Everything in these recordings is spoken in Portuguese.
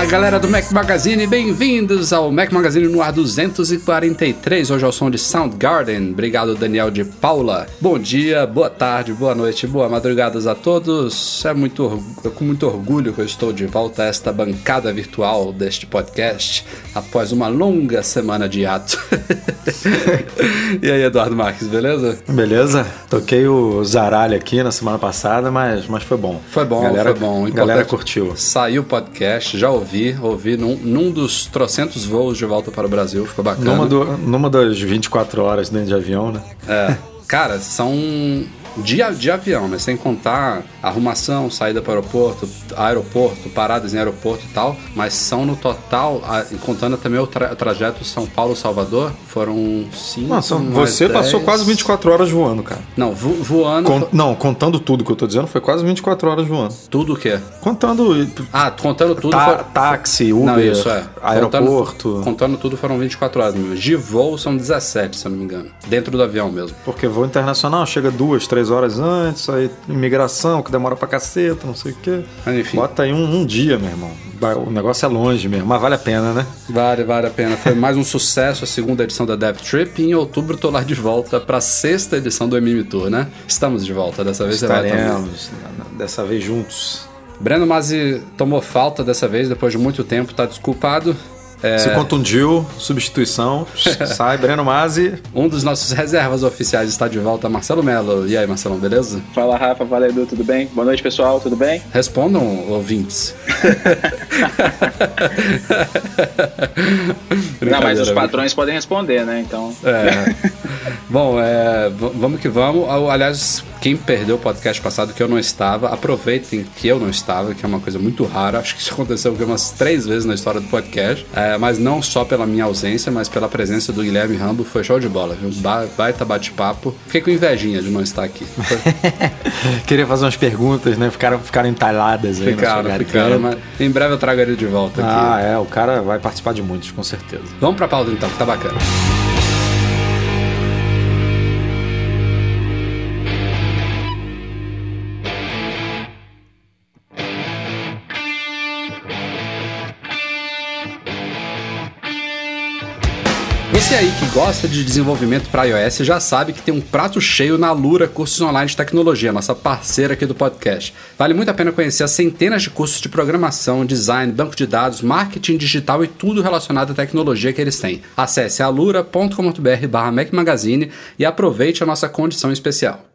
Fala galera do Mac Magazine, bem-vindos ao Mac Magazine no ar 243. Hoje é o som de Soundgarden. Obrigado, Daniel de Paula. Bom dia, boa tarde, boa noite, boa madrugadas a todos. É muito, com muito orgulho que eu estou de volta a esta bancada virtual deste podcast após uma longa semana de ato. e aí, Eduardo Marques, beleza? Beleza. Toquei o Zaralho aqui na semana passada, mas, mas foi bom. Foi bom, galera, foi bom. A galera curtiu. Saiu o podcast, já ouvi, ouvi num, num dos trocentos voos de volta para o Brasil, ficou bacana. Numa, do, numa das 24 horas dentro de avião, né? É. Cara, são de, de avião, né? Sem contar arrumação, saída para o aeroporto, aeroporto, paradas em aeroporto e tal, mas são no total, a, contando também o tra trajeto São Paulo-Salvador, foram cinco. Nossa, você 10... passou quase 24 horas voando, cara. Não, vo voando. Con não, contando tudo que eu tô dizendo, foi quase 24 horas voando. Tudo o quê? Contando. Ah, contando tudo. Tá, for... Táxi, Uber, não, isso é. aeroporto. Contando, contando, tudo foram 24 horas. De voo são 17, se eu não me engano. Dentro do avião mesmo. Porque voo internacional chega duas, três horas antes, aí imigração, que demora pra caceta, não sei o quê. Mas, enfim. Bota aí um, um dia, meu irmão. O negócio é longe mesmo, mas vale a pena, né? Vale, vale a pena. Foi mais um sucesso a segunda edição da Dev Trip e em outubro tô lá de volta pra sexta edição do MM Tour, né? Estamos de volta, dessa vez Estaremos, dessa vez juntos. Breno Mazzi tomou falta dessa vez, depois de muito tempo, tá desculpado. É... Se contundiu, substituição, sai Breno Mazzi. Um dos nossos reservas oficiais está de volta, Marcelo Melo. E aí, Marcelão, beleza? Fala, Rafa, fala, Edu, tudo bem? Boa noite, pessoal, tudo bem? Respondam, ouvintes. Não, mas os patrões podem responder, né? Então. É. Bom, é, vamos que vamos. Aliás, quem perdeu o podcast passado que eu não estava, aproveitem que eu não estava, que é uma coisa muito rara. Acho que isso aconteceu umas três vezes na história do podcast. É, mas não só pela minha ausência, mas pela presença do Guilherme Rambo. Foi show de bola, viu? Ba baita bate-papo. Fiquei com invejinha de não estar aqui. Queria fazer umas perguntas, né? Ficaram, ficaram entaladas aí. Ficaram, ficaram. Mas em breve eu trago ele de volta aqui. Ah, é. O cara vai participar de muitos, com certeza. Vamos pra pauta então, que tá bacana. Aí que gosta de desenvolvimento para iOS já sabe que tem um prato cheio na Lura Cursos Online de Tecnologia, nossa parceira aqui do podcast. Vale muito a pena conhecer as centenas de cursos de programação, design, banco de dados, marketing digital e tudo relacionado à tecnologia que eles têm. Acesse alura.com.br barra Mac Magazine e aproveite a nossa condição especial.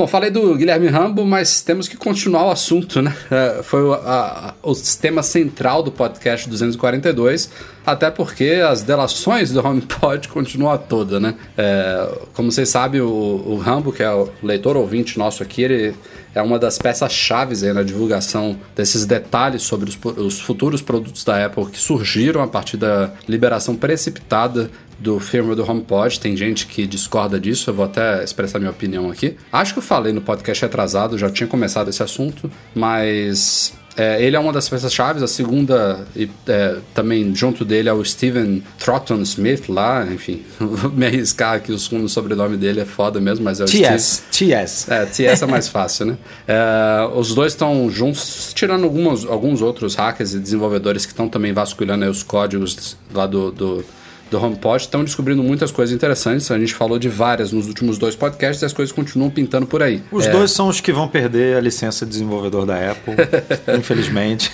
Bom, falei do Guilherme Rambo, mas temos que continuar o assunto, né? É, foi o, a, o tema central do podcast 242, até porque as delações do HomePod continuam toda, né? É, como vocês sabem, o, o Rambo, que é o leitor ouvinte nosso aqui, ele é uma das peças-chave na divulgação desses detalhes sobre os, os, futuros produtos da Apple que surgiram a partir da liberação precipitada do firmware do HomePod. Tem gente que discorda disso, eu vou até expressar minha opinião aqui. Acho que eu falei no podcast atrasado, já tinha começado esse assunto, mas é, ele é uma das peças-chave. A segunda, é, também junto dele, é o Steven Trotton Smith lá. Enfim, vou me arriscar aqui o segundo sobrenome dele é foda mesmo, mas é o TS. Steve. TS. É, TS é mais fácil, né? É, os dois estão juntos, tirando algumas, alguns outros hackers e desenvolvedores que estão também vasculhando os códigos lá do, do do HomePod estão descobrindo muitas coisas interessantes. A gente falou de várias nos últimos dois podcasts e as coisas continuam pintando por aí. Os é... dois são os que vão perder a licença de desenvolvedor da Apple, infelizmente.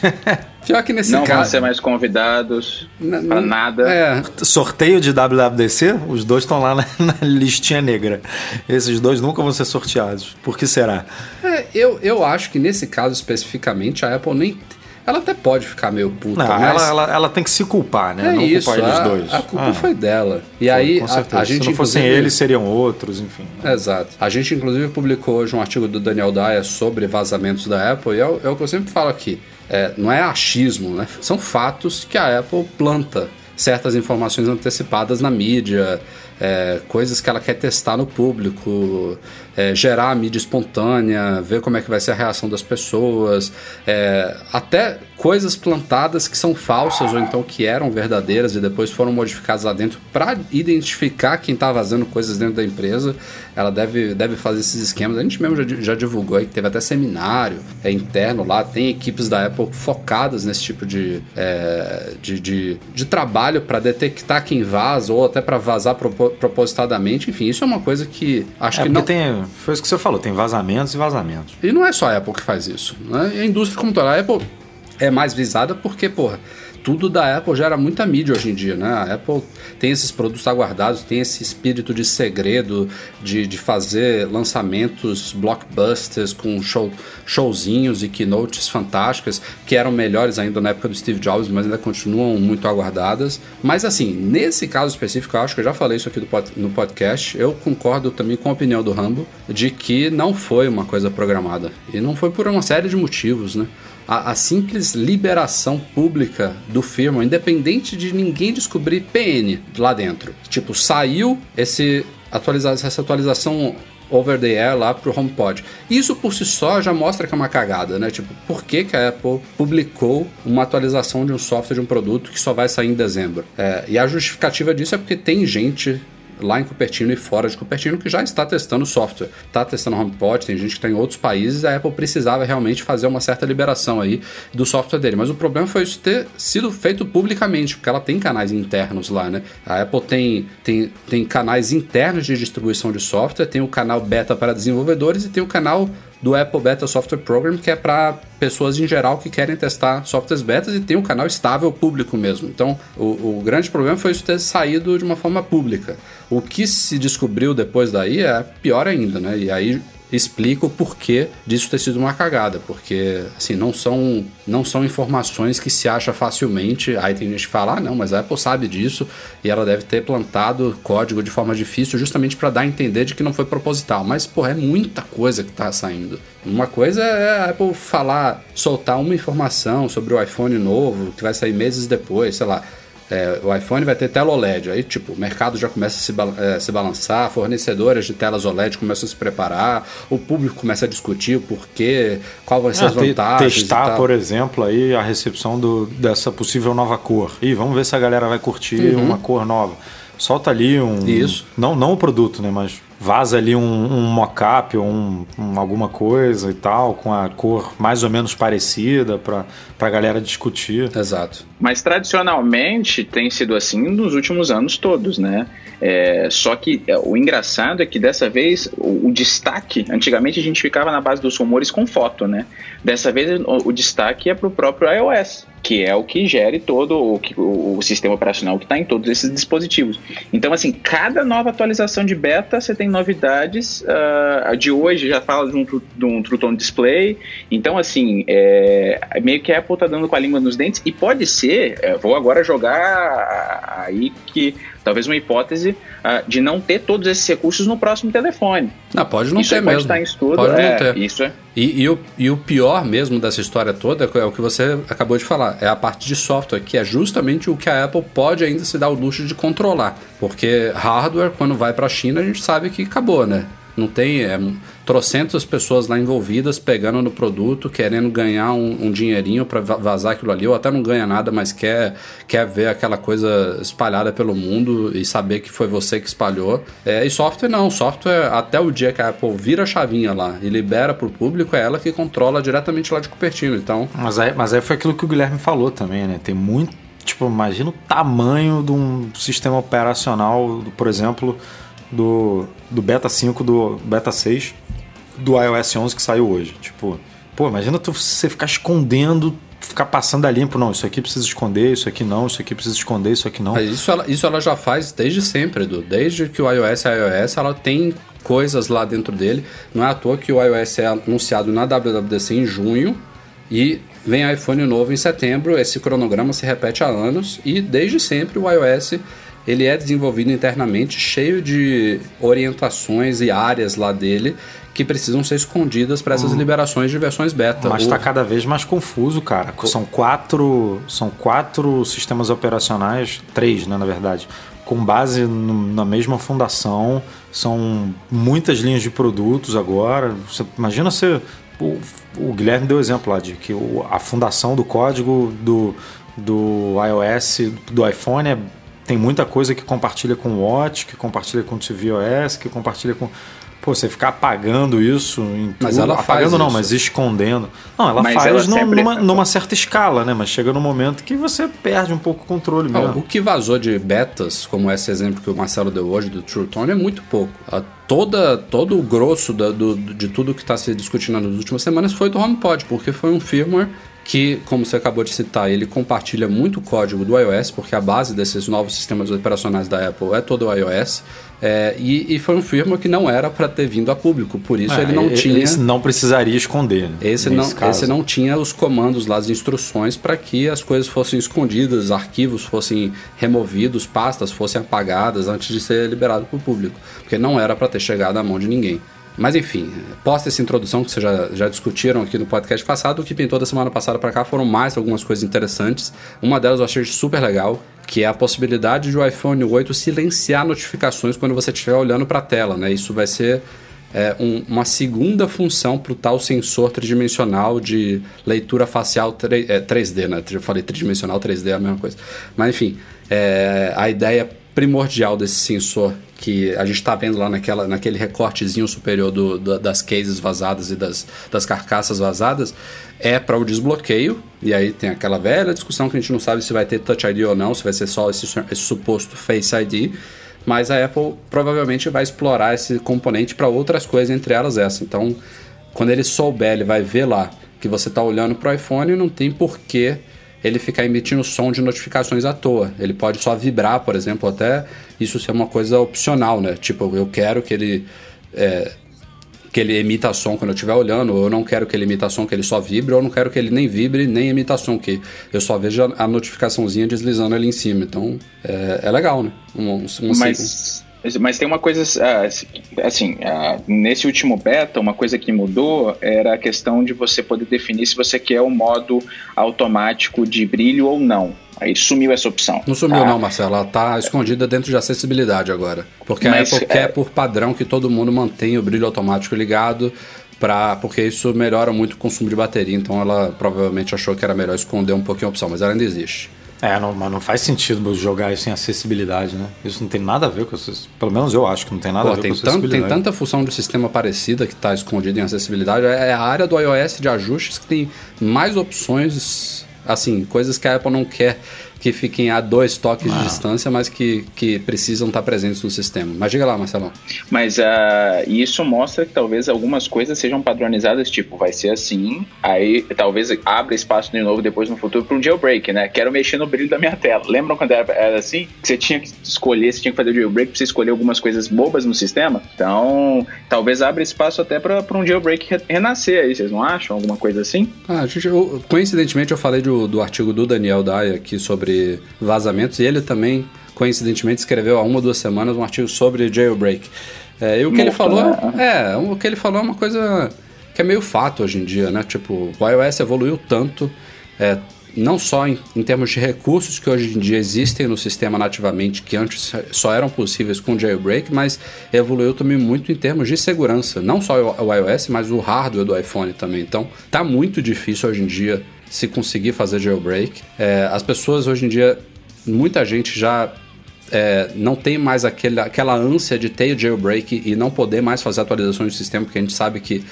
Pior que nesse não caso. Não vão ser mais convidados para nada. É. Sorteio de WWDC, os dois estão lá na, na, listinha negra. Esses dois nunca vão ser sorteados. Por que será? É, eu, eu acho que nesse caso especificamente a Apple nem ela até pode ficar meio puta. Não, mas... ela, ela, ela, tem que se culpar, né? É não isso, culpar eles a, dois. A culpa ah, foi dela. E foi, aí a, a, gente. Se não fossem inclusive... eles, seriam outros, enfim. Exato. A gente, inclusive, publicou hoje um artigo do Daniel Dyer sobre vazamentos da Apple, e é o, é o que eu sempre falo aqui. É, não é achismo, né? São fatos que a Apple planta certas informações antecipadas na mídia, é, coisas que ela quer testar no público, é, gerar a mídia espontânea, ver como é que vai ser a reação das pessoas, é, até coisas plantadas que são falsas ou então que eram verdadeiras e depois foram modificadas lá dentro para identificar quem está vazando coisas dentro da empresa. Ela deve, deve fazer esses esquemas. A gente mesmo já, já divulgou aí que teve até seminário é, interno lá, tem equipes da Apple focadas nesse tipo de, é, de, de, de, trabalho para detectar quem vaza ou até para vazar propositadamente. Enfim, isso é uma coisa que acho é, que não. Tem, foi isso que você falou, tem vazamentos e vazamentos. E não é só a Apple que faz isso. Né? A indústria como toda. A Apple é mais visada porque, porra, tudo da Apple gera muita mídia hoje em dia, né? A Apple tem esses produtos aguardados, tem esse espírito de segredo, de, de fazer lançamentos blockbusters com show, showzinhos e keynotes fantásticas, que eram melhores ainda na época do Steve Jobs, mas ainda continuam muito aguardadas. Mas assim, nesse caso específico, eu acho que eu já falei isso aqui no podcast, eu concordo também com a opinião do Rambo de que não foi uma coisa programada. E não foi por uma série de motivos, né? A, a, simples liberação pública do firmware, independente de ninguém descobrir PN lá dentro. Tipo, saiu esse atualiza essa atualização over the air lá pro HomePod. Isso por si só já mostra que é uma cagada, né? Tipo, por que, que a Apple publicou uma atualização de um software de um produto que só vai sair em dezembro? É, e a justificativa disso é porque tem gente lá em Cupertino e fora de Cupertino que já está testando software, está testando HomePod, tem gente que está em outros países, a Apple precisava realmente fazer uma certa liberação aí do software dele. Mas o problema foi isso ter sido feito publicamente, porque ela tem canais internos lá, né? A Apple tem, tem, tem canais internos de distribuição de software, tem o canal beta para desenvolvedores e tem o canal do Apple Beta Software Program, que é para pessoas em geral que querem testar softwares betas e tem um canal estável público mesmo. Então, o, o, grande problema foi isso ter saído de uma forma pública. O que se descobriu depois daí é pior ainda, né? E aí explica o porquê disso ter sido uma cagada, porque assim, não são não são informações que se acha facilmente. Aí tem gente que fala: "Ah, não, mas a Apple sabe disso e ela deve ter plantado código de forma difícil justamente para dar a entender de que não foi proposital". Mas, porra, é muita coisa que tá saindo. Uma coisa é a Apple falar, soltar uma informação sobre o iPhone novo que vai sair meses depois, sei lá é, o iPhone vai ter tela OLED. Aí, tipo, o mercado já começa a se, é, se balançar, fornecedoras de telas OLED começam a se preparar, o público começa a discutir o porquê, qual vai ser ah, as vantagens. Testar, por exemplo, aí a recepção do, dessa possível nova cor. E vamos ver se a galera vai curtir uhum. uma cor nova. Solta ali um. Isso. Não, não o produto, né? Mas vaza ali um, um mock-up ou um, um, alguma coisa e tal, com a cor mais ou menos parecida para a galera discutir. Exato. Mas tradicionalmente tem sido assim nos últimos anos todos, né? É, só que é, o engraçado é que dessa vez o, o, destaque, antigamente a gente ficava na base dos rumores com foto, né? Dessa vez o, o destaque é para o próprio iOS que é o que gere todo o, o, o sistema operacional que está em todos esses dispositivos. Então, assim, cada nova atualização de beta você tem novidades. Uh, de hoje já fala de um, de um Display. Então, assim, é, meio que a Apple está dando com a língua nos dentes. E pode ser, é, vou agora jogar aí que talvez uma hipótese uh, de não ter todos esses recursos no próximo telefone. Não, pode não isso ter pode mesmo. estar em estudo. Pode é, não ter. Isso é. E, e, o, e o pior mesmo dessa história toda é o que você acabou de falar, é a parte de software, que é justamente o que a Apple pode ainda se dar o luxo de controlar. Porque hardware, quando vai para a China, a gente sabe que acabou, né? Não tem. É, trocentas pessoas lá envolvidas pegando no produto, querendo ganhar um, um dinheirinho para vazar aquilo ali, ou até não ganha nada, mas quer, quer ver aquela coisa espalhada pelo mundo e saber que foi você que espalhou. É, e software não, software até o dia que a Apple vira a chavinha lá e libera para o público, é ela que controla diretamente lá de Cupertino. Então, mas aí, mas aí foi aquilo que o Guilherme falou também, né? Tem muito. Tipo, imagina o tamanho de um sistema operacional, por exemplo, do, do Beta 5, do Beta 6 do iOS 11 que saiu hoje. Tipo, pô, imagina tu, você ficar escondendo, ficar passando a limpo. Não, isso aqui precisa esconder, isso aqui não, isso aqui precisa esconder, isso aqui não. Isso ela, isso ela já faz desde sempre, Edu. Desde que o iOS é iOS, ela tem coisas lá dentro dele. Não é à toa que o iOS é anunciado na WWDC em junho e vem iPhone novo em setembro, esse cronograma se repete há anos e desde sempre o iOS ele é desenvolvido internamente, cheio de orientações e áreas lá dele que precisam ser escondidas para essas hum. liberações de versões beta. Mas está cada vez mais confuso, cara. São quatro, são quatro sistemas operacionais, três, né, na verdade, com base no, na mesma fundação. São muitas linhas de produtos agora. Você, imagina você o, o, Guilherme deu exemplo lá de que o, a fundação do código do, do iOS, do iPhone, é, tem muita coisa que compartilha com o Watch, que compartilha com o tvOS, que compartilha com. Pô, você ficar apagando isso em Mas tudo, ela apagando faz não, isso. mas escondendo. Não, ela mas faz ela sempre... numa, numa, certa escala, né? Mas chega no momento que você perde um pouco o controle mesmo. o que vazou de betas, como esse exemplo que o Marcelo deu hoje do True Tone, é muito pouco. A toda, todo o grosso da, do, de tudo que está se discutindo nas últimas semanas foi do HomePod, porque foi um firmware que, como você acabou de citar, ele compartilha muito código do iOS, porque a base desses novos sistemas operacionais da Apple é todo o iOS. É, e, e, foi um firmware que não era para ter vindo a público, por isso é, ele não tinha. Esse não precisaria esconder. Né, esse, não, esse não tinha os comandos lá, as instruções para que as coisas fossem escondidas, arquivos fossem removidos, pastas fossem apagadas antes de ser liberado para o público, porque não era para ter chegado à mão de ninguém. Mas enfim, posta essa introdução que vocês já, já discutiram aqui no podcast passado, o que pintou da semana passada para cá foram mais algumas coisas interessantes. Uma delas eu achei super legal, que é a possibilidade de o iPhone 8 silenciar notificações quando você estiver olhando para a tela, né? Isso vai ser é, um, uma segunda função para o tal sensor tridimensional de leitura facial 3, é, 3D, né? Eu falei tridimensional, 3D é a mesma coisa. Mas enfim, é, a ideia primordial desse sensor que a gente está vendo lá naquela, naquele recortezinho superior do, do, das cases vazadas e das, das carcaças vazadas, é para o desbloqueio. E aí tem aquela velha discussão que a gente não sabe se vai ter Touch ID ou não, se vai ser só esse, esse suposto Face ID. Mas a Apple provavelmente vai explorar esse componente para outras coisas, entre elas essa. Então, quando ele souber, ele vai ver lá que você está olhando para o iPhone, não tem porquê ele ficar emitindo som de notificações à toa. Ele pode só vibrar, por exemplo, até isso ser uma coisa opcional, né? Tipo, eu quero que ele. É, que ele emita som quando eu estiver olhando, ou eu não quero que ele emita som, que ele só vibre, ou eu não quero que ele nem vibre, nem emita som, que eu só vejo a notificaçãozinha deslizando ali em cima. Então, é, é legal, né? Um, um, Mas... Mas tem uma coisa ah, assim, ah, nesse último beta, uma coisa que mudou era a questão de você poder definir se você quer o modo automático de brilho ou não. Aí sumiu essa opção. Não sumiu tá? não, Marcelo. Ela está escondida dentro de acessibilidade agora. Porque Mas, a Apple é... quer por padrão que todo mundo mantenha o brilho automático ligado, pra, porque isso melhora muito o consumo de bateria. Então ela provavelmente achou que era melhor esconder um pouquinho a opção, mas ela ainda existe. É, não, mas não faz sentido jogar isso em acessibilidade, né? Isso não tem nada a ver com acessibilidade. Pelo menos eu acho que não tem nada Pô, a ver tem com acessibilidade. Tanto, tem tanta função do sistema parecida que está escondida em acessibilidade. É a área do iOS de ajustes que tem mais opções, assim, coisas que a Apple não quer que fiquem a dois toques de distância, mas que, que precisam estar presentes no sistema. Mas diga lá, Marcelão. Mas uh, isso mostra que talvez algumas coisas sejam padronizadas, tipo, vai ser assim, aí talvez abra espaço de novo depois no futuro para um jailbreak, né? Quero mexer no brilho da minha tela. Lembram quando era, era assim? Que você tinha que escolher, você tinha que fazer o jailbreak para você escolher algumas coisas bobas no sistema? Então, talvez abra espaço até para um jailbreak renascer aí, vocês não acham? Alguma coisa assim? Ah, gente, eu, coincidentemente eu falei do, do artigo do Daniel Daya aqui sobre sobre vazamentos e ele também, coincidentemente, escreveu há uma ou duas semanas um artigo sobre jailbreak. É, e o que ele falou né? é, o que ele falou é uma coisa que é meio fato hoje em dia, né? Tipo, o iOS evoluiu tanto, é, não só em, em, termos de recursos que hoje em dia existem no sistema nativamente, que antes só eram possíveis com jailbreak, mas evoluiu também muito em termos de segurança. Não só o, o iOS, mas o hardware do iPhone também. Então, tá muito difícil hoje em dia se conseguir fazer jailbreak. É, as pessoas hoje em dia, muita gente já é, não tem mais aquele, aquela ânsia de ter jailbreak e não poder mais fazer atualizações do sistema, porque a gente sabe que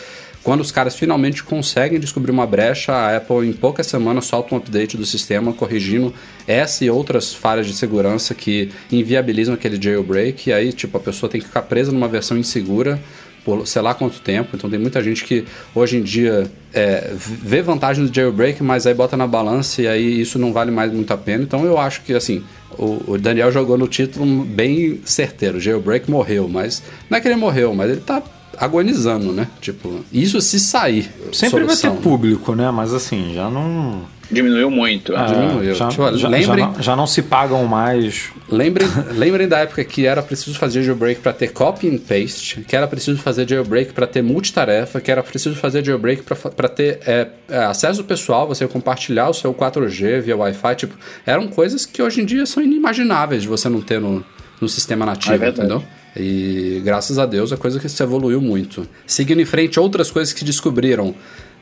quando os caras finalmente conseguem descobrir uma brecha, a Apple em poucas semanas solta um update do sistema corrigindo essa e outras falhas de segurança que inviabilizam aquele jailbreak. E aí, tipo, a pessoa tem que ficar presa numa versão insegura por sei lá quanto tempo. Então tem muita gente que hoje em dia é, vê vantagem do jailbreak, mas aí bota na balança e aí isso não vale mais muito a pena. Então eu acho que assim, o, o Daniel jogou no título bem certeiro. O jailbreak morreu, mas não é que ele morreu, mas ele tá agonizando, né? Tipo, isso se sair. Sempre solução, vai ter público, né? Mas assim, já não. Diminuiu muito. Ah, diminuiu. Já, Tipo, já, lembrem- já não, já não se pagam mais. Lembrem, lembrem da época que era preciso fazer jailbreak para ter copy and paste, que era preciso fazer jailbreak para ter multitarefa, que era preciso fazer jailbreak para ter é, é, acesso pessoal, você compartilhar o seu 4G via Wi-Fi. Tipo, eram coisas que hoje em dia são inimagináveis de você não ter no, no sistema nativo, É entendeu? E graças a Deus a coisa que se evoluiu muito. Seguindo em frente, outras coisas que descobriram.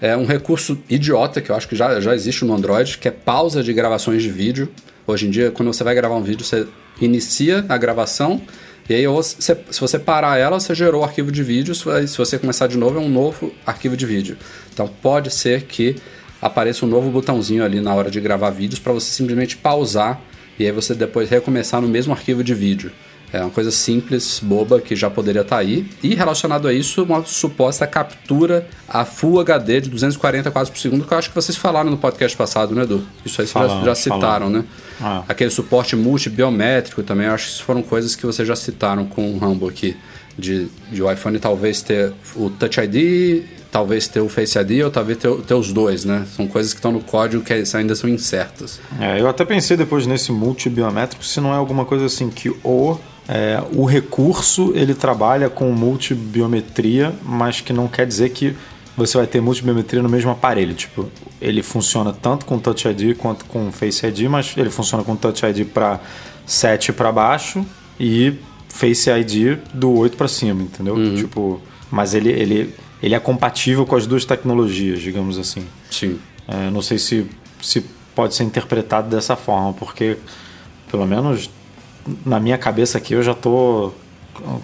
É um recurso idiota que eu acho que já, já existe no Android, que é pausa de gravações de vídeo. Hoje em dia, quando você vai gravar um vídeo, você inicia a gravação e aí, se você parar ela, você gerou o arquivo de vídeo. Se você começar de novo, é um novo arquivo de vídeo. Então, pode ser que apareça um novo botãozinho ali na hora de gravar vídeos para você simplesmente pausar e aí você depois recomeçar no mesmo arquivo de vídeo. É uma coisa simples, boba, que já poderia estar aí. E relacionado a isso, uma suposta captura a Full HD de 240 quadros por segundo, que eu acho que vocês falaram no podcast passado, né, Edu? Isso aí vocês já, já citaram, né? Ah. Aquele suporte multibiométrico também, eu acho que isso foram coisas que vocês já citaram com o Rambo aqui. De, de o iPhone talvez ter o Touch ID, talvez ter o Face ID ou talvez ter, ter os dois, né? São coisas que estão no código que ainda são incertas. É, eu até pensei depois nesse multibiométrico se não é alguma coisa assim que o, é, o recurso ele trabalha com multibiometria, mas que não quer dizer que você vai ter multibiometria no mesmo aparelho. Tipo, ele funciona tanto com Touch ID quanto com Face ID, mas ele funciona com Touch ID para 7 para baixo e Face ID do 8 para cima, entendeu? Tipo, mas ele, ele, ele é compatível com as duas tecnologias, digamos assim. Sim. É, não sei se, se pode ser interpretado dessa forma, porque pelo menos na minha cabeça aqui eu já tô.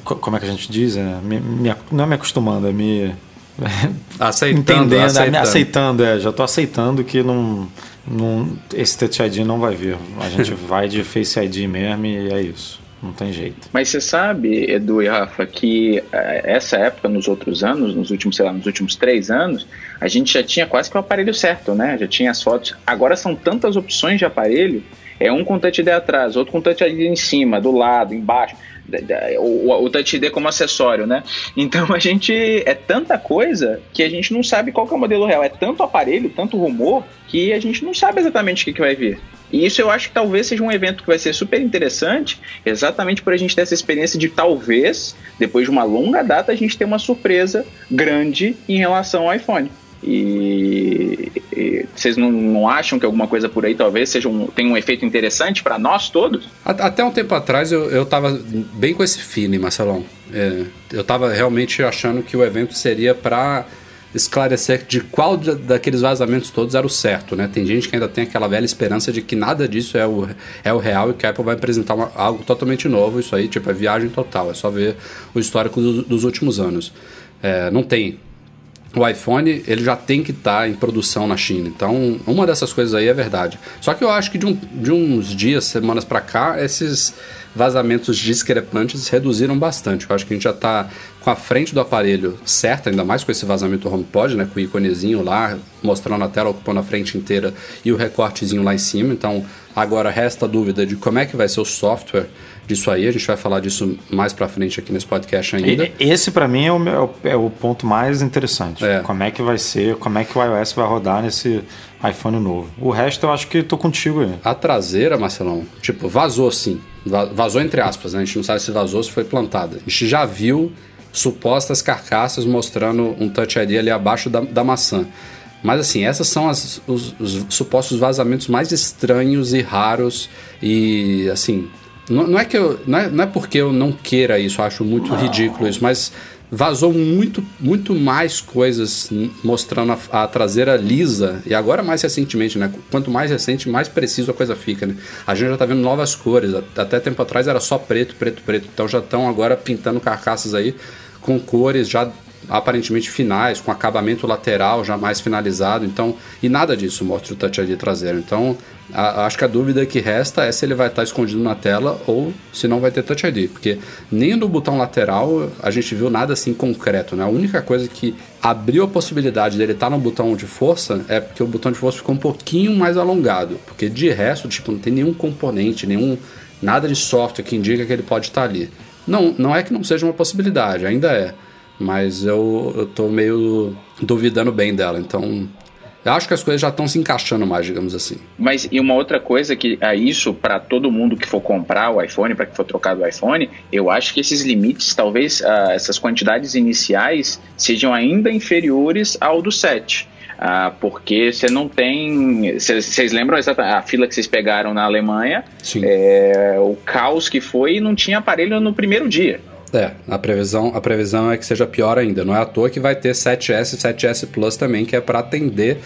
co- Como é que a gente diz? É, me, me- não é me acostumando, é me. Aceitando, entendendo, aceitando. aceitando. aceitando, é, já tô aceitando que não, não, esse Touch ID não vai vir. A gente vai de Face ID mesmo e é isso. Não tem jeito. Mas você sabe, Edu e Rafa, que eh, essa época, nos outros anos, nos últimos, sei lá, nos últimos três anos, a gente já tinha quase que o aparelho certo, né? Já tinha as fotos. Agora são tantas opções de aparelho, é um com Touch ID atrás, outro com Touch ID em cima, do lado, embaixo. O, o Touch ID como acessório, né? Então a gente. É tanta coisa que a gente não sabe qual é o modelo real. É tanto aparelho, tanto rumor, que a gente não sabe exatamente o que, que vai vir. E isso eu acho que talvez seja um evento que vai ser super interessante, exatamente por a gente ter essa experiência de talvez, depois de uma longa data, a gente ter uma surpresa grande em relação ao iPhone. E, e vocês não, não acham que alguma coisa por aí talvez seja um, tenha um efeito interessante para nós todos? Até um tempo atrás eu, eu tava bem com esse feeling, Marcelão. É, eu tava realmente achando que o evento seria para esclarecer de qual da- daqueles vazamentos todos era o certo, né? Tem gente que ainda tem aquela velha esperança de que nada disso é o, é o real e que a Apple vai apresentar uma- algo totalmente novo. Isso aí, tipo, é viagem total. É só ver o histórico dos, dos últimos anos. É, não tem o iPhone ele já tem que estar em produção na China. Então, uma dessas coisas aí é verdade. Só que eu acho que de, um- de uns dias, semanas pra cá, esses vazamentos discrepantes reduziram bastante. Eu acho que a gente já tá com a frente do aparelho certa, ainda mais com esse vazamento HomePod, né, com o iconezinho lá, mostrando a tela ocupando a frente inteira e o recortezinho lá em cima. Então, agora resta a dúvida de como é que vai ser o software disso aí. A gente vai falar disso mais pra frente aqui nesse podcast ainda. Esse pra mim é o, meu- é o ponto mais interessante. É. Como é que vai ser, como é que o iOS vai rodar nesse iPhone novo. O resto eu acho que tô contigo aí. A traseira, Marcelão, tipo, vazou sim. Va- Vazou entre aspas, né? A gente não sabe se vazou, se foi plantada. A gente já viu supostas carcaças mostrando um Touch ID ali abaixo da, da maçã. Mas assim, essas são as- os, os supostos vazamentos mais estranhos e raros. E assim, não, não é que eu. Não é, não é porque eu não queira isso, acho muito ridículo isso, mas vazou muito, muito mais coisas mostrando a, a traseira lisa. E agora mais recentemente, né? Quanto mais recente, mais preciso a coisa fica, né? A gente já tá vendo novas cores. Até tempo atrás era só preto, preto, preto. Então já estão agora pintando carcaças aí com cores já aparentemente finais, com acabamento lateral já mais finalizado. Então, e nada disso mostra o Touch ID traseiro. Então, a- acho que a dúvida que resta é se ele vai estar escondido na tela ou se não vai ter Touch ID, porque nem no botão lateral a gente viu nada assim concreto, né? A única coisa que abriu a possibilidade dele estar no botão de força é porque o botão de força ficou um pouquinho mais alongado, porque de resto, tipo, não tem nenhum componente, nenhum nada de software que indica que ele pode estar ali. Não, não é que não seja uma possibilidade, ainda é. mas eu, eu tô meio duvidando bem dela, então eu acho que as coisas já estão se encaixando mais, digamos assim. Mas e uma outra coisa que é isso para todo mundo que for comprar o iPhone, para que for trocado o iPhone, eu acho que esses limites, talvez uh, essas quantidades iniciais sejam ainda inferiores ao do 7. Ah, porque você não tem. Vocês lembram exatamente a fila que vocês pegaram na Alemanha? Sim. É, o caos que foi e não tinha aparelho no primeiro dia. É, a previsão, a previsão é que seja pior ainda. Não é à toa que vai ter 7S e 7S Plus também, que é para atender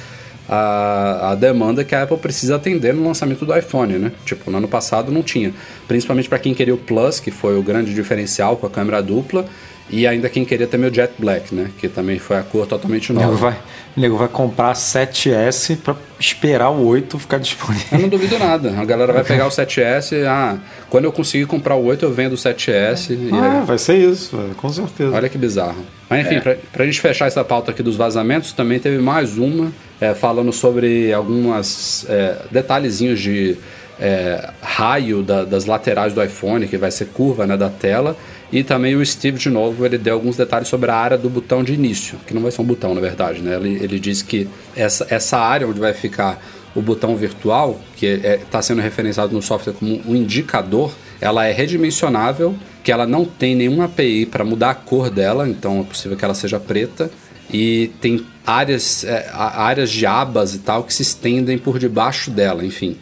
a, a demanda que a Apple precisa atender no lançamento do iPhone, né? Tipo, no ano passado não tinha. Principalmente para quem queria o Plus, que foi o grande diferencial com a câmera dupla. E ainda quem queria também o Jet Black, né? Que também foi a cor totalmente nova. O nego vai, o nego vai comprar 7S para esperar o 8 ficar disponível. Eu não duvido nada. A galera vai pegar o 7S. Ah, quando eu conseguir comprar o 8, eu vendo o 7S. Ah, aí... vai ser isso, com certeza. Olha que bizarro. Mas enfim, é. pra, pra gente fechar essa pauta aqui dos vazamentos, também teve mais uma é, falando sobre alguns é, detalhezinhos de é, raio da, das laterais do iPhone, que vai ser curva né, da tela. E também o Steve, de novo, ele deu alguns detalhes sobre a área do botão de início, que não vai ser um botão, na verdade, né? Ele, ele diz que essa, essa área onde vai ficar o botão virtual, que está é, tá sendo referenciado no software como um indicador, ela é redimensionável, que ela não tem nenhuma API para mudar a cor dela, então é possível que ela seja preta, e tem áreas, é, áreas de abas e tal que se estendem por debaixo dela, enfim,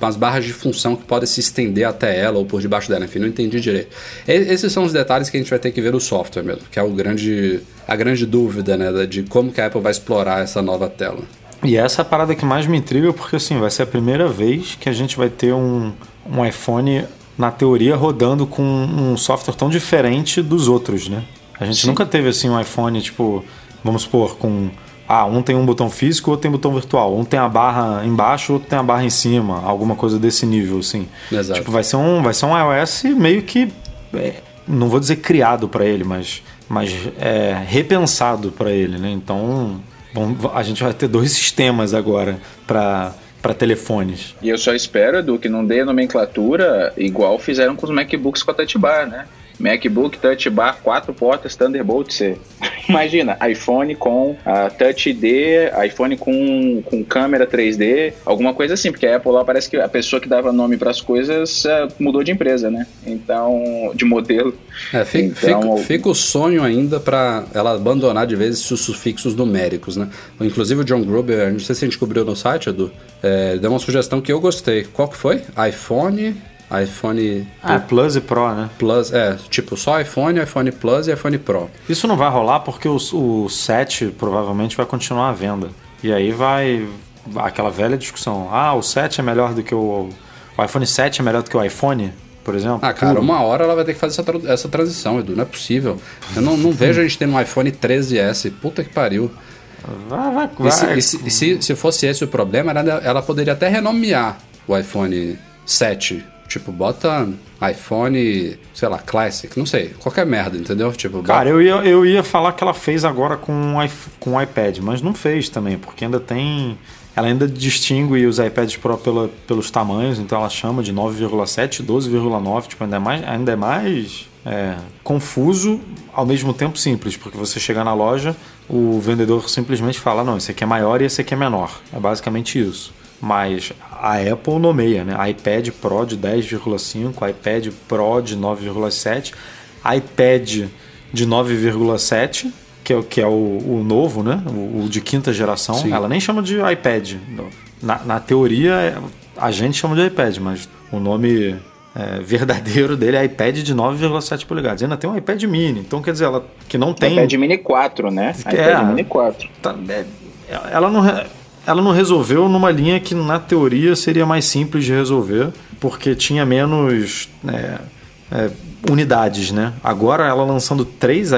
umas barras de função que podem se estender até ela ou por debaixo dela, enfim, não entendi direito. E, esses são os detalhes que a gente vai ter que ver no software mesmo, que é o grande, a grande dúvida, né, de como que a Apple vai explorar essa nova tela. E essa é a parada que mais me intriga, porque assim, vai ser a primeira vez que a gente vai ter um, um iPhone, na teoria, rodando com um software tão diferente dos outros, né? A gente Sim. nunca teve assim um iPhone, tipo, vamos supor, com. Ah, um tem um botão físico, outro tem botão virtual. Um tem a barra embaixo, outro tem a barra em cima. Alguma coisa desse nível, assim. Exato. Tipo, vai ser um, vai ser um iOS meio que. É, não vou dizer criado para ele, mas, mas é, repensado para ele, né? Então, bom, a gente vai ter dois sistemas agora para para telefones. E eu só espero, Edu, que não dê a nomenclatura igual fizeram com os MacBooks com a Touch Bar, né? MacBook Touch Bar, quatro portas Thunderbolt C. Imagina, iPhone com uh, Touch ID, iPhone com, com câmera 3D, alguma coisa assim, porque a Apple lá parece que a pessoa que dava nome para as coisas uh, mudou de empresa, né? Então, de modelo. É, fica, então, fica, fica o sonho ainda para ela abandonar de vez os sufixos numéricos, né? Inclusive o John Gruber, não sei se a gente descobriu no site, Edu, é, deu uma sugestão que eu gostei. Qual que foi? iPhone iPhone. Ah, Plus e Pro, né? Plus, é, tipo, só iPhone, iPhone Plus e iPhone Pro. Isso não vai rolar porque o, o 7 provavelmente vai continuar à venda. E aí vai aquela velha discussão. Ah, o 7 é melhor do que o. O iPhone 7 é melhor do que o iPhone? Por exemplo? Ah, cara, uma hora ela vai ter que fazer essa, essa transição, Edu. Não é possível. Eu não, não vejo a gente tendo um iPhone 13S. Puta que pariu. Vai, vai, vai. E, se, e se, se, se, fosse esse o problema, ela, ela poderia até renomear o iPhone 7 Tipo, bota iPhone, sei lá, Classic, não sei, qualquer merda, entendeu? Tipo, Cara, eu ia, eu ia falar que ela fez agora com, com iPad, mas não fez também, porque ainda tem. Ela ainda distingue os iPads Pro pela, pelos tamanhos, então ela chama de 9,7, 12,9, tipo, ainda é mais, ainda é mais é, confuso, ao mesmo tempo simples, porque você chegar na loja, o vendedor simplesmente fala: não, esse aqui é maior e esse aqui é menor. É basicamente isso mas a Apple nomeia, né? iPad Pro de 10,5, iPad Pro de 9,7, iPad de 9,7, que é, que é o, o novo, né? O, o, de quinta geração. Sim. Ela nem chama de iPad. Na, na teoria, a gente chama de iPad, mas o nome é, verdadeiro dele é iPad de 9,7 polegadas. E ainda tem um iPad mini, então quer dizer, ela que não tem. iPad mini 4, né? É, iPad mini 4. Tá, é, ela não ela não resolveu numa linha que na teoria seria mais simples de resolver, porque tinha menos é, é, unidades, né? Agora ela lançando três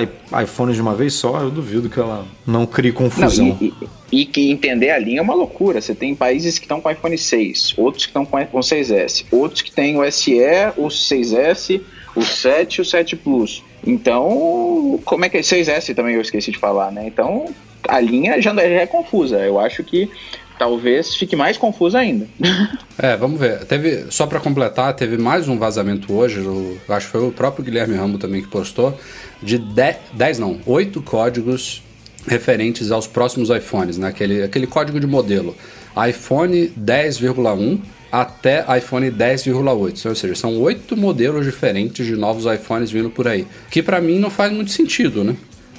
iPhones de uma vez só, eu duvido que ela não crie confusão. Não, e, e, e, que entender a linha é uma loucura. Você tem países que estão com iPhone 6, outros que estão com iPhone 6S, outros que têm o SE, o 6S, o 7 e o 7 Plus. Então, como é que é? 6S também eu esqueci de falar, né? Então, a linha já, é confusa. Eu acho que talvez fique mais confuso ainda. É, vamos ver. Teve, só para completar, teve mais um vazamento hoje, acho que foi o próprio Guilherme Rambo também que postou, de 10, não, 8 códigos referentes aos próximos iPhones, né? aquele, aquele código de modelo. iPhone 10,1 até iPhone 10,8. Ou seja, são oito modelos diferentes de novos iPhones vindo por aí. Que para mim não faz muito sentido, né?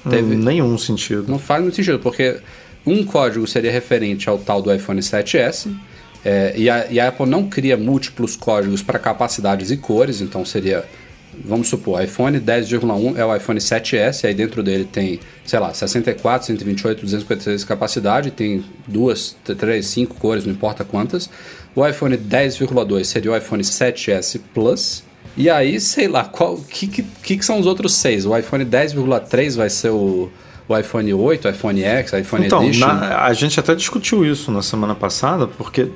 Teve... Nenhum sentido. Não faz muito sentido, porque um código seria referente ao tal do iPhone 7S. É, e, a, e, a, Apple não cria múltiplos códigos para capacidades e cores, então seria, vamos supor, iPhone 10,1 é o iPhone 7S, aí dentro dele tem, sei lá, 64, 128, 256 de capacidade, tem duas, três, cinco cores, não importa quantas. O iPhone 10,2 seria o iPhone 7S Plus. E aí, sei lá, qual que, que, que são os outros seis? O iPhone 10,3 vai ser o o iPhone 8, iPhone X, iPhone então, Edition. Na, a gente até discutiu isso na semana passada, porque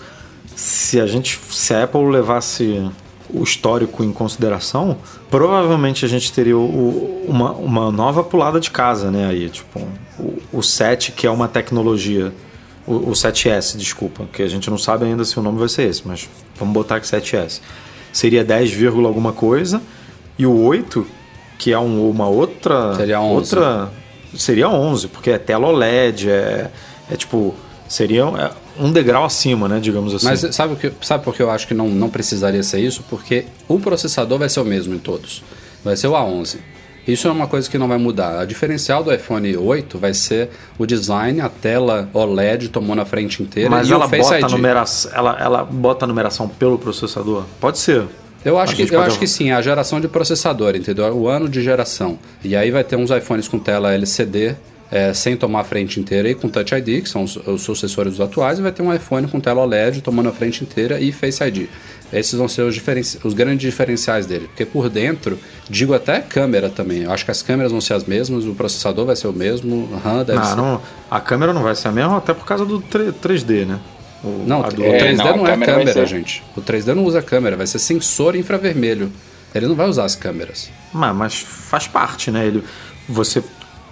se a gente se a Apple levasse o histórico em consideração, provavelmente a gente teria o, uma, uma nova pulada de casa, né? Aí, tipo, o, o 7, que é uma tecnologia. O, o 7S, desculpa, que a gente não sabe ainda se o nome vai ser esse, mas vamos botar que 7S. Seria 10, alguma coisa. E o 8, que é um, uma outra. Seria 11. Outra, seria 11, porque é tela OLED, é, é tipo, seria é um degrau acima, né, digamos assim. Mas sabe, que, sabe por que eu acho que não, não precisaria ser isso? Porque o processador vai ser o mesmo em todos. Vai ser o A11. Isso é uma coisa que não vai mudar. A diferencial do iPhone 8 vai ser o design, a tela OLED tomou na frente inteira Mas e ela bota. Numeração, ela, ela bota a numeração pelo processador? Pode ser. Eu acho, que, eu acho que sim, a geração de processador, entendeu? O ano de geração. E aí vai ter uns iPhones com tela LCD, é, sem tomar a frente inteira e com Touch ID, que são os, os sucessores dos atuais, e vai ter um iPhone com tela OLED tomando a frente inteira e Face ID. Esses vão ser os, diferenci- os grandes diferenciais dele. Porque por dentro, digo até câmera também. Eu acho que as câmeras vão ser as mesmas, o processador vai ser o mesmo, o RAM deve Ah, ser. não, a câmera não vai ser a mesma, até por causa do 3, 3D, né? O, Não, a o do- 3D não, a não, é câmera câmera, ser- gente. O 3D não usa câmera, vai ser sensor infravermelho. Ele não vai usar as câmeras. Mas, mas faz parte, né? Ele, você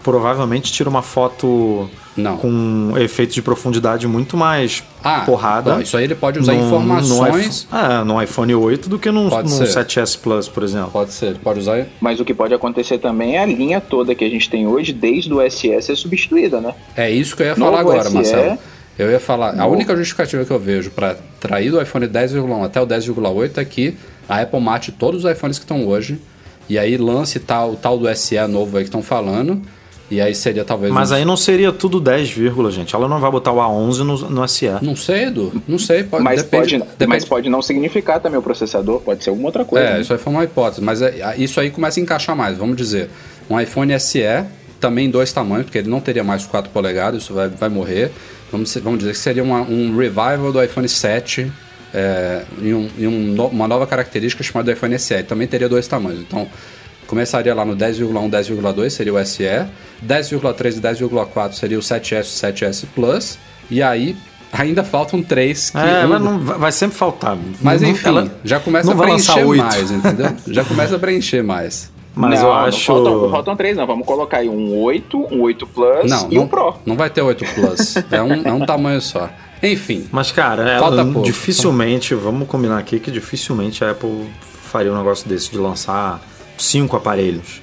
provavelmente tira uma foto Não. com efeito de profundidade muito mais Ah, porrada. bom, isso aí ele pode usar num- informações. Num, iPhone- é, no iPhone 8 do que num, Pode num ser. 7S Plus, por exemplo. Pode ser, ele pode usar. Mas o que pode acontecer também é a linha toda que a gente tem hoje, desde o SS, ser substituída, né? É isso que eu ia Novo falar agora, SE. Marcelo. Eu ia falar. A única justificativa que eu vejo para trair do iPhone 10,1 até o 10,8 é que a Apple mate todos os iPhones que estão hoje. E aí lance tal, tal do SE novo aí que estão falando. E aí seria talvez. Mas um- aí não seria tudo 10, vírgula, gente. Ela não vai botar o A11 no, no SE. Não sei, Edu. Não sei. Pode, Mas, depende, pode, depende- mas pode não significar também o processador, pode ser alguma outra coisa. É, né? isso aí foi uma hipótese, mas é- isso aí começa a encaixar mais. Vamos dizer, um iPhone SE, também em dois tamanhos, porque ele não teria mais 4 polegadas, isso vai, vai morrer. Vamos, dizer- vamos dizer que seria uma- um revival do iPhone 7 é, e, um- e um no- uma nova característica chamada iPhone SE. Também teria dois tamanhos. Então, começaria lá no 10,1, 10,2 seria o SE, 10,3 e 10,4 seria o 7S, 7S Plus, e aí ainda faltam três que É, mas não, vai sempre faltar. mas Não- enfim, ela já começa não a preencher mais, entendeu? Já começa a preencher mais. Mas não, eu não acho. faltam, faltam três, não. Vamos colocar aí um 8, um 8 Plus Não, e não, um Pro. não vai ter 8 Plus. É um, é um tamanho só. Enfim, Mas, cara, ela Falta pouco. dificilmente, vamos combinar aqui que dificilmente a Apple faria um negócio desse de lançar cinco aparelhos.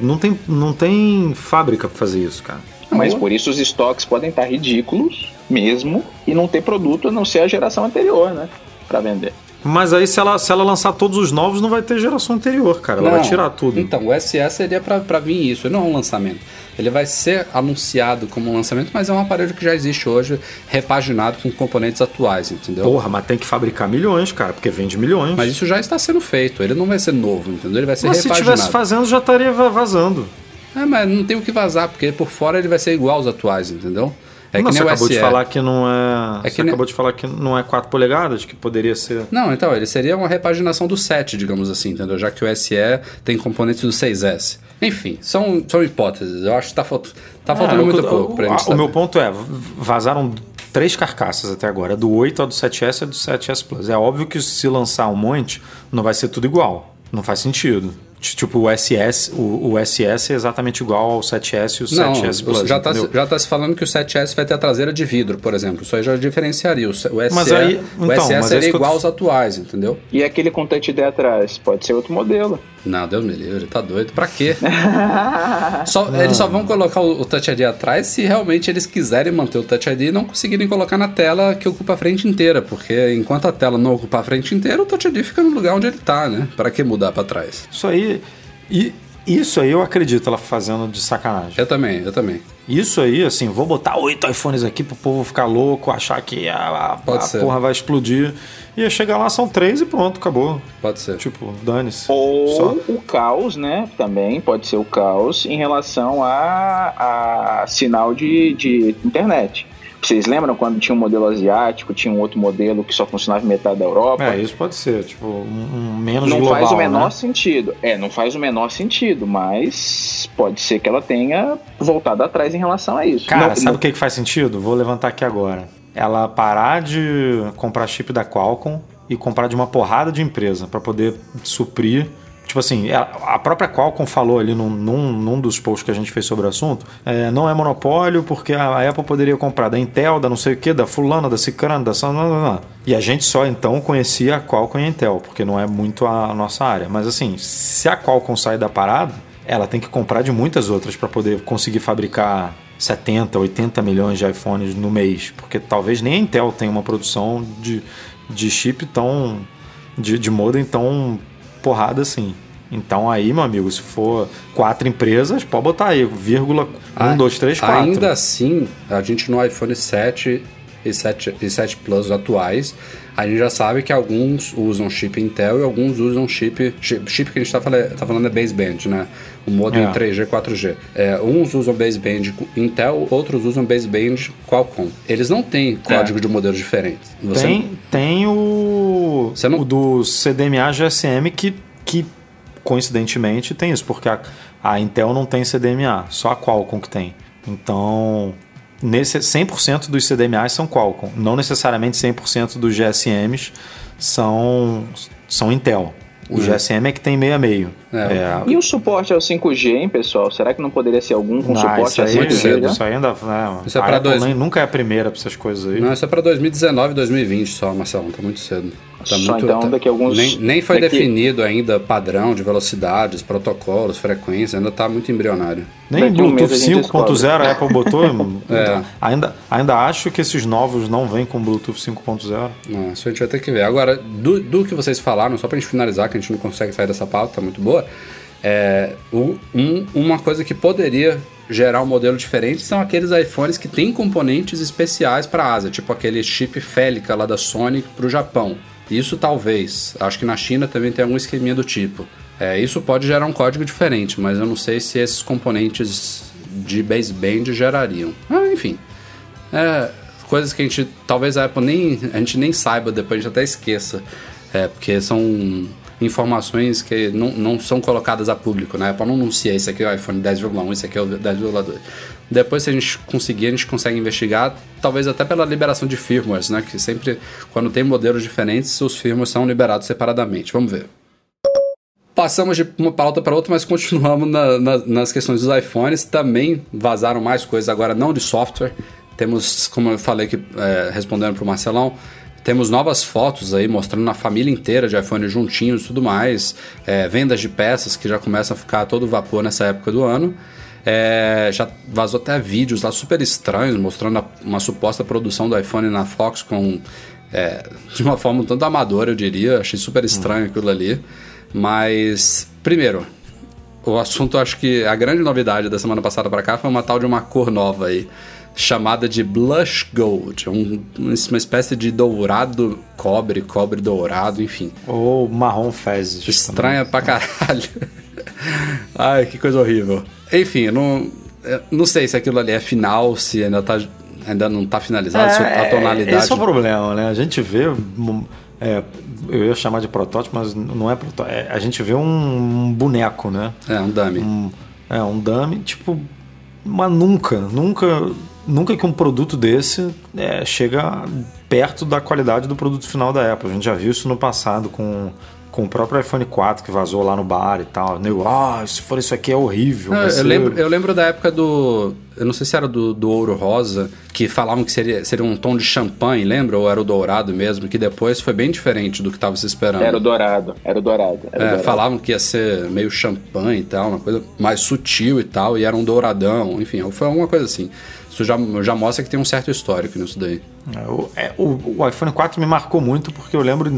Não tem, não tem fábrica pra fazer isso, cara. Mas por isso os estoques podem estar ridículos mesmo e não ter produto a não ser a geração anterior, né? Pra vender. Mas aí, se ela, se ela lançar todos os novos, não vai ter geração anterior, cara. Ela não. vai tirar tudo. Então, o SE seria pra, pra vir isso, não é um lançamento. Ele vai ser anunciado como um lançamento, mas é um aparelho que já existe hoje, repaginado com componentes atuais, entendeu? Porra, mas tem que fabricar milhões, cara, porque vende milhões. Mas isso já está sendo feito, ele não vai ser novo, entendeu? Ele vai ser Mas se repaginado. tivesse fazendo, já estaria va- vazando. É, mas não tem o que vazar, porque por fora ele vai ser igual aos atuais, entendeu? É não, que você nem o acabou SE. de falar que não é. É você que nem- acabou de falar que não é 4 polegadas, que poderia ser. Não, então, ele seria uma repaginação do 7, digamos assim, entendeu? Já que o SE tem componentes do 6S. Enfim, são, são hipóteses. Eu acho que tá, falta, tá faltando É, muito o, pouco pra o, gente o meu saber. ponto é: vazaram três carcaças até agora. Do 8 ao do 7S e do 7S Plus. É óbvio que se lançar um monte, não vai ser tudo igual. Não faz sentido. Tipo, o SS, o, o SS é exatamente igual ao 7S e o Não, 7S Plus. já está já tá se falando que o 7S vai ter a traseira de vidro, por exemplo. Isso aí já diferenciaria. O, S- o SE, Mas aí- o então, SS mas seria eu igual aos atuais, entendeu? E aquele com touch ID atrás? Pode ser outro modelo. Não, Deus me livre, tá doido. Pra quê? só, eles só vão colocar o, o Touch ID atrás se realmente eles quiserem manter o Touch ID e não conseguirem colocar na tela que ocupa a frente inteira. Porque enquanto a tela não ocupa a frente inteira, o Touch ID fica no lugar onde ele tá, né? Pra que mudar pra trás? Isso aí. E isso aí eu acredito ela fazendo de sacanagem. Eu também, eu também. Isso aí, assim, vou botar oito iPhones aqui pro povo ficar louco, achar que a, a- Pode a porra vai explodir. E aí chegar lá, são três e pronto, acabou. Pode ser. Tipo, dane-se. Ou Só. o caos, né? Também pode ser o caos em relação a, a sinal de, de internet. Vocês lembram quando tinha um modelo asiático, tinha um outro modelo que só funcionava em metade da Europa? É, isso pode ser, tipo, um, um menos não global, faz o menor né? sentido. É, não faz o menor sentido, mas pode ser que ela tenha voltado atrás em relação a isso. Cara, Não- sabe não- o que, que faz sentido? Vou levantar aqui agora. Ela parar de comprar chip da Qualcomm e comprar de uma porrada de empresa para poder suprir. Tipo assim, ela- a própria Qualcomm falou ali num, num, num dos posts que a gente fez sobre o assunto, é, não é monopólio porque a Apple poderia comprar da Intel, da não sei o que, da fulana, da cicrana, da... não, não, não. E a gente só então conhecia a Qualcomm e a Intel, porque não é muito a nossa área. Mas assim, se a Qualcomm sair da parada, ela tem que comprar de muitas outras para poder conseguir fabricar 70, 80 milhões de iPhones no mês, porque talvez nem a Intel tenha uma produção de, de chip tão de, de modem tão porrada assim. Então aí, meu amigo, se for quatro empresas, pode botar aí, vírgula, um, dois, três, quatro. Ainda assim, a gente no iPhone 7 e 7, e 7 Plus atuais, a gente já sabe que alguns usam chip Intel e alguns usam chip. Chip, chip que a gente está falando, tá falando é baseband, né? O modem É. 3G, 4G. É, uns usam baseband Intel, outros usam baseband Qualcomm. Eles não têm código de modelos diferentes. Você- Tem, tem o, Você não- o do CDMA GSM que, que coincidentemente tem isso, porque a, a Intel não tem CDMA, só a Qualcomm que tem. Então, nesse 100% dos CDMAs são Qualcomm, não necessariamente 100% dos GSMs são, são Intel. O GSM é que tem meio a meio. É. É, E o suporte ao 5G, hein, pessoal? Será que não poderia ser algum com ah, suporte isso a aí, 5G? cedo. já? isso aí ainda. né, Isso é a pra Apple dois- nunca é a primeira pra essas coisas aí. Não, isso é para 2019 2020 só, Marcelo. Tá muito cedo. Tá Só muito, então tá- daqui a alguns- Nem, nem foi daqui- definido ainda padrão de velocidades, protocolos, frequência. Ainda tá muito embrionário. Nem Daqui a um Bluetooth a gente 5.0 a Apple botou. É. ainda, ainda acho que esses novos não vêm com Bluetooth 5.0. Não, isso a gente vai ter que ver. Agora, do, do que vocês falaram, só pra gente finalizar, que a gente não consegue sair dessa pauta, tá muito boa. É, um- uma coisa que poderia gerar um modelo diferente são aqueles iPhones que têm componentes especiais para a Ásia, tipo aquele chip Félica lá da Sony para o Japão. Isso talvez. Acho que na China também tem algum esqueminha do tipo. É, isso pode gerar um código diferente, mas eu não sei se esses componentes de baseband gerariam. Ah, enfim. É, coisas que a gente, talvez a Apple nem, a gente nem saiba, depois a gente até esqueça. É, porque são informações que não, não são colocadas a público, né? A Apple não anuncia esse aqui é o iPhone 10,1, esse aqui é o 10,2. Depois, se a gente conseguir, a gente consegue investigar, talvez até pela liberação de firmwares, né? Que sempre, quando tem modelos diferentes, os firmwares são liberados separadamente. Vamos ver. Passamos de uma pauta para outra, mas continuamos na- na- nas questões dos iPhones. Também vazaram mais coisas agora, não de software. Temos, como eu falei aqui, é, respondendo para o Marcelão, temos novas fotos aí mostrando a família inteira de iPhone juntinhos e tudo mais. É, vendas de peças que já começam a ficar todo vapor nessa época do ano. É, já vazou até vídeos lá super estranhos mostrando a- uma suposta produção do iPhone na Fox com é, de uma forma um tanto amadora, eu diria. Achei super estranho aquilo ali. Mas, primeiro, o assunto, acho que a grande novidade da semana passada para cá foi uma tal de uma cor nova aí, chamada de Blush Gold. Um- uma espécie de dourado cobre, cobre dourado, enfim. Ou marrom fezes. Estranha pra caralho. Ai, que coisa horrível. Enfim, não, não sei se aquilo ali é final, se ainda, tá, ainda não tá finalizado, se a tonalidade. Esse é o problema, né? A gente vê. é, eu ia chamar de protótipo, mas não é protótipo. É, a gente vê um boneco, né? É, um dummy. Um, é, um dummy, tipo. Mas nunca, nunca. Nunca que um produto desse é, chega perto da qualidade do produto final da Apple. A gente já viu isso no passado com, com o próprio iPhone 4 que vazou lá no bar e tal. Nego, ah, se for isso aqui é horrível. Não, eu, lembro, eu lembro da época do. Eu não sei se era do, do ouro rosa, que falavam que seria, seria um tom de champanhe, lembra? Ou era o dourado mesmo, que depois foi bem diferente do que tava se esperando. Era o dourado, era o dourado. Era É, dourado. falavam que ia ser meio champanhe e tal, uma coisa mais sutil e tal, e era um douradão, enfim, foi alguma coisa assim. Isso já, já mostra que tem um certo histórico nisso daí. É, o, é, o- o iPhone 4 me marcou muito porque eu lembro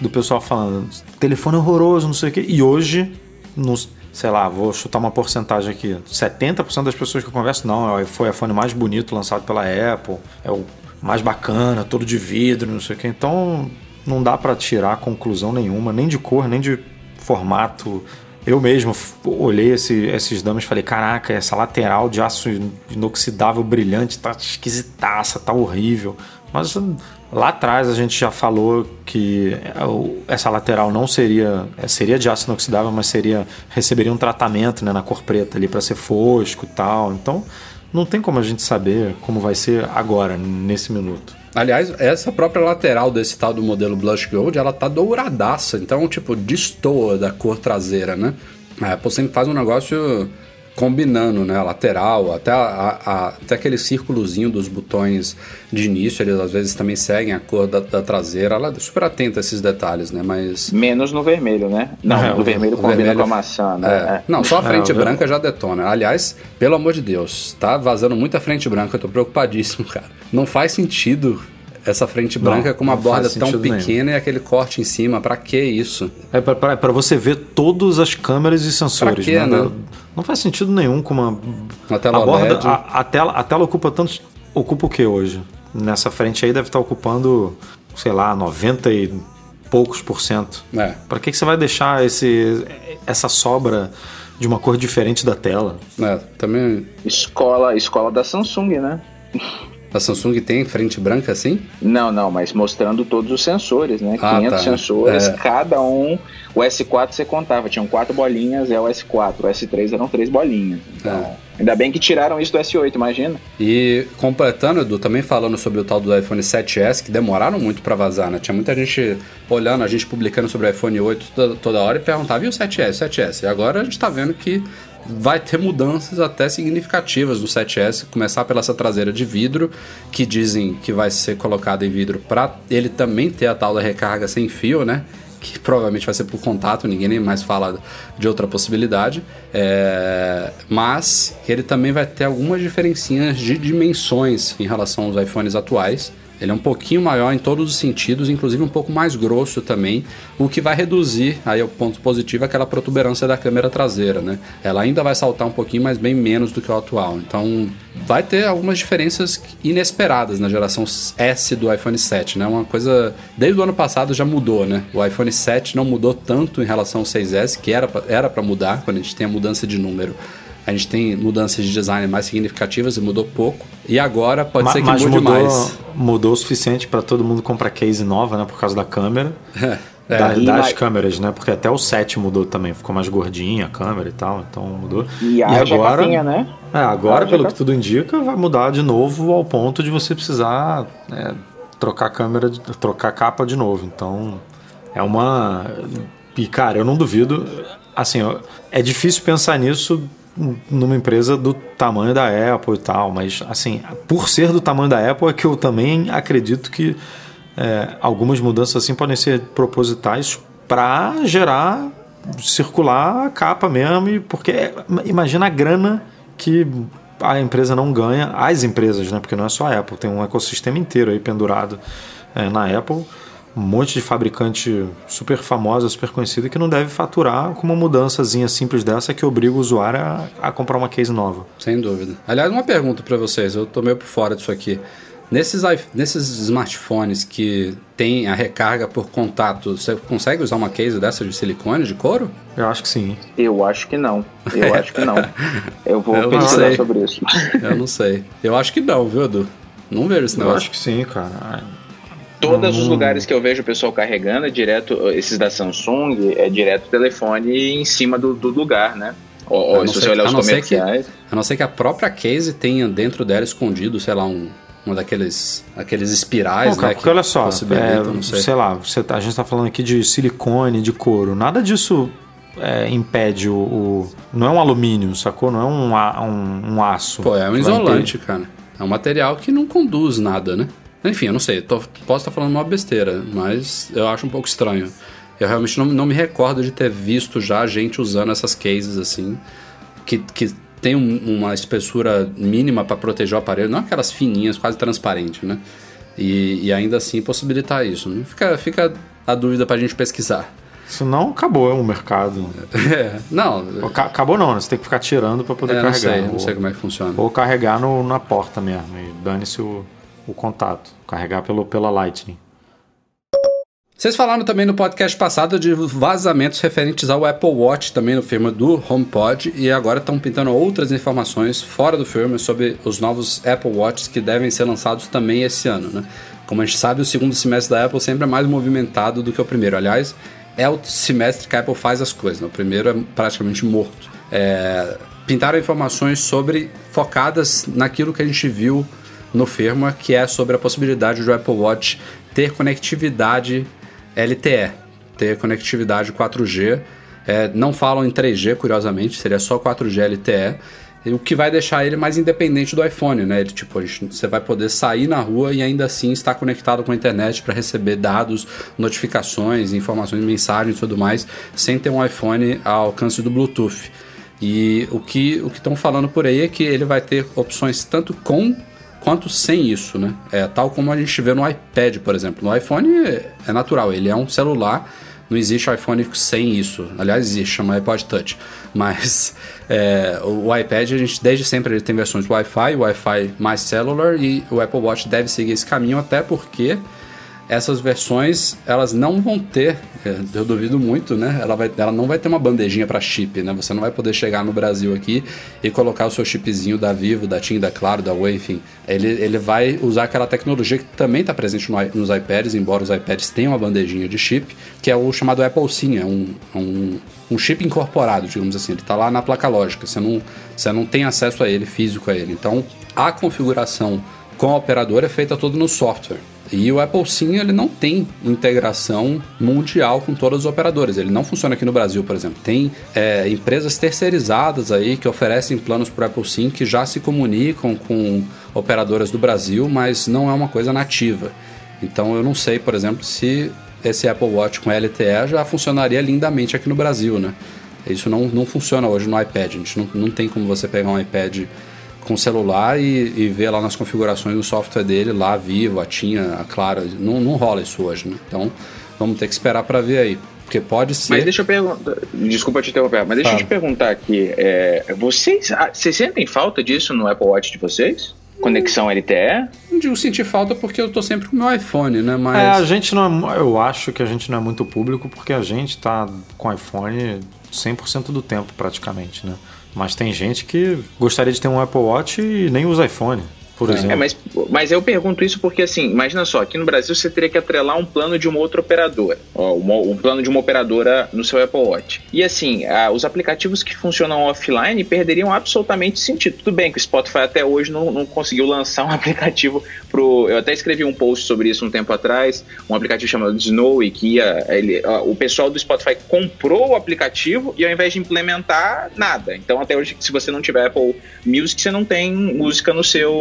do pessoal falando telefone horroroso, não sei o quê. E hoje, nos, sei lá, vou chutar uma porcentagem aqui: 70% das pessoas que eu converso, não, é- foi o iPhone mais bonito lançado pela Apple, é o mais bacana, todo de vidro, não sei o quê. Então não dá pra tirar conclusão nenhuma, nem de cor, nem de formato. Eu mesmo olhei esse- esses damas e falei: caraca, essa lateral de aço inoxidável brilhante tá esquisitaça, tá horrível. Mas lá atrás a gente já falou que é, essa lateral não seria é, seria de aço inoxidável, mas seria receberia um tratamento né, na cor preta ali para ser fosco e tal. Então não tem como a gente saber como vai ser agora nesse minuto. Aliás, essa própria lateral desse tal do modelo Blush Gold, ela tá douradaça, então, tipo, destoa da cor traseira, né? A Apple sempre faz um negócio combinando, né? A lateral, até, a- a- até aquele círculozinho dos botões de início, eles às vezes também seguem a cor da, da traseira. Ela é super atenta a esses detalhes, né? Mas... Menos no vermelho, né? Não, É, no o vermelho combina vermelho- com a maçã, né? É. É. Não, só a É, frente branca já detona. Aliás, pelo amor de Deus, tá vazando muita frente branca, eu tô preocupadíssimo, cara. Não faz sentido essa frente Não, branca com uma não borda tão sentido nenhum. pequena e aquele corte em cima. Pra que isso? É para você ver todas as câmeras e sensores. quê, né? né? Não faz sentido nenhum com uma. Uma tela a, borda, a, a tela, a tela ocupa tanto. Ocupa o que hoje? Nessa frente aí deve estar ocupando, sei lá, 90 e poucos por cento. É. Para que, que você vai deixar esse, essa sobra de uma cor diferente da tela? É, também Escola, escola da Samsung, né? A Samsung tem frente branca assim? Não, não, mas mostrando todos os sensores, né? Ah, 500 tá. sensores, É. cada um. O S4 você contava, tinham quatro bolinhas, é o S4. O S3 eram três bolinhas. Então, É. ainda bem que tiraram isso do S8, imagina. E completando, Edu, também falando sobre o tal do iPhone 7S, que demoraram muito pra vazar, né? Tinha muita gente olhando, a gente publicando sobre o iPhone 8 toda, toda hora e perguntava, e o 7S, 7S? E agora a gente tá vendo que vai ter mudanças até significativas no 7S, começar pela essa traseira de vidro, que dizem que vai ser colocada em vidro pra ele também ter a tal da recarga sem fio, né? que provavelmente vai ser por contato, ninguém nem mais fala de outra possibilidade, é, mas ele também vai ter algumas diferencinhas de dimensões em relação aos iPhones atuais. Ele é um pouquinho maior em todos os sentidos, inclusive um pouco mais grosso também, o que vai reduzir, aí é o ponto positivo, aquela protuberância da câmera traseira, né? Ela ainda vai saltar um pouquinho, mas bem menos do que o atual. Então, vai ter algumas diferenças inesperadas na geração S do iPhone 7, né? Uma coisa, desde o ano passado já mudou, né? O iPhone 7 não mudou tanto em relação ao 6S, que era era para mudar, quando a gente tem a mudança de número. A gente tem mudanças de design mais significativas e mudou pouco. E agora pode Ma- ser que Mas mude mudou, mais. mudou o suficiente para todo mundo comprar case nova, né? Por causa da câmera. É, Da- e das mais- câmeras, né? Porque até o 7 mudou também, ficou mais gordinha a câmera e tal, então mudou. E haja capinha, né? É, agora, Haja pelo que tudo indica, vai mudar de novo ao ponto de você precisar é, trocar a câmera, trocar a capa de novo. Então, é uma. E, cara, eu não duvido. Assim, é difícil pensar nisso numa empresa do tamanho da Apple e tal, mas, assim, por ser do tamanho da Apple, é que eu também acredito que é, algumas mudanças assim podem ser propositais para gerar circular a capa mesmo e porque imagina a grana que a empresa não ganha as empresas né porque não é só a Apple tem um ecossistema inteiro aí pendurado é, na Apple um monte de fabricante super famosa super conhecida que não deve faturar com uma mudançazinha simples dessa que obriga o usuário a, a comprar uma case nova Sem dúvida. Aliás, uma pergunta para vocês, eu tô meio por fora disso aqui. Nesses, nesses smartphones que tem a recarga por contato, você consegue usar uma case dessa de silicone, de couro? eu acho que sim Eu acho que não. Eu acho que não. Eu vou Eu não pesquisar sobre isso. Eu não sei. Eu acho que não, viu, Edu? Não vejo esse eu negócio. acho que sim cara Todos os Hum. lugares que eu vejo o pessoal carregando, é direto, esses da Samsung, é direto telefone em cima do, do lugar, né? Ou, A ou não se ser- você olhar os não ser que- comerciais. A não ser que a própria case tenha dentro dela escondido, sei lá, um, uma daqueles aqueles espirais, Pô, né? porque olha só, é, não sei. sei lá, você tá- a gente tá falando aqui de silicone, de couro. Nada disso é, impede o, o- Não é um alumínio, sacou? Não é um, a- um, um aço. Pô, é um isolante, cara. É um material que não conduz nada, né? Enfim, eu não sei, tô- posso estar falando uma besteira, mas eu acho um pouco estranho. Eu realmente não, não me recordo de ter visto já gente usando essas cases assim, que, que tem um- uma espessura mínima para proteger o aparelho, não aquelas fininhas, quase transparentes, né? E, e ainda assim possibilitar isso. né? Fica, fica a dúvida pra gente pesquisar. Senão acabou o mercado. É, não, Aca- Acabou não, né? Você tem que ficar tirando pra poder é, não carregar. sei, Ou- não sei como é que funciona. Ou carregar no- na porta mesmo. E dane-se o, o contato. Carregar pelo, pela Lightning. Vocês falaram também no podcast passado de vazamentos referentes ao Apple Watch, também no firma do HomePod, e agora estão pintando outras informações fora do firma sobre os novos Apple Watches que devem ser lançados também esse ano, né? Como a gente sabe, o segundo semestre da Apple sempre é mais movimentado do que o primeiro. Aliás, é o semestre que a Apple faz as coisas, né? O primeiro é praticamente morto. É, pintaram informações sobre focadas naquilo que a gente viu no firma, que é sobre a possibilidade do Apple Watch ter conectividade LTE, ter conectividade 4G. É, não falam em 3G, curiosamente, seria só 4G LTE. O que vai deixar ele mais independente do iPhone, né? Ele, tipo, gente- você vai poder sair na rua e ainda assim estar conectado com a internet para receber dados, notificações, informações, mensagens e tudo mais, sem ter um iPhone ao alcance do Bluetooth. E o que o que estão falando por aí é que ele vai ter opções tanto com quanto sem isso, né? É tal como a gente vê no iPad, por exemplo. No iPhone é, é natural, ele é um celular, não existe iPhone sem isso. Aliás, existe, chama iPod Touch. Mas é, o, iPad, a gente desde sempre ele tem versões Wi-Fi, Wi-Fi mais cellular e o Apple Watch deve seguir esse caminho até porque essas versões elas não vão ter, é, eu duvido muito, né? Ela, vai, ela não vai ter uma bandejinha para chip, né? Você não vai poder chegar no Brasil aqui e colocar o seu chipzinho da Vivo, da TIM, da Claro, da Oi, enfim. Ele, ele vai usar aquela tecnologia que também está presente no nos iPads, embora os iPads tenham uma bandejinha de chip, que é o chamado Apple SIM, é um, é um, um chip incorporado, digamos assim. Ele está lá na placa lógica, você não, você não tem acesso a ele, físico a ele. Então, a configuração com a operadora é feita toda no software. E o Apple Sim ele não tem integração mundial com todas as operadoras. Ele não funciona aqui no Brasil, por exemplo. Tem é, empresas terceirizadas aí que oferecem planos para o Apple Sim que já se comunicam com operadoras do Brasil, mas não é uma coisa nativa. Então eu não sei, por exemplo, se esse Apple Watch com LTE já funcionaria lindamente aqui no Brasil, né? Isso não, não funciona hoje no iPad. A gente não, não tem como você pegar um iPad com celular e, e ver lá nas configurações do software dele, lá a Vivo, a Tinha, a Claro. Não, não rola isso hoje, né? Então vamos ter que esperar para ver aí. Porque pode ser. Mas deixa eu perguntar. Desculpa te interromper, mas deixa eu te perguntar aqui. é, vocês, ah, vocês sentem falta disso no Apple Watch de vocês? Conexão LTE? Não digo sentir falta porque eu tô sempre com o meu iPhone, né? Mas. É, a gente não é, eu acho que a gente não é muito público porque a gente tá com iPhone 100% do tempo praticamente, né? Mas tem gente que gostaria de ter um Apple Watch e nem usa iPhone, por É, exemplo. É, mas, mas eu pergunto isso porque, assim, imagina só, aqui no Brasil você teria que atrelar um plano de uma outra operadora. Ó, uma- um plano de uma operadora no seu Apple Watch. E assim, ah, os aplicativos que funcionam offline perderiam absolutamente sentido. Tudo bem que o Spotify até hoje não, não conseguiu lançar um aplicativo pro. Eu até escrevi um post sobre isso um tempo atrás, um aplicativo chamado Snowy, que ia. Ele, ó, o pessoal do Spotify comprou o aplicativo e ao invés de implementar, nada. Então até hoje, se você não tiver Apple Music, você não tem música no seu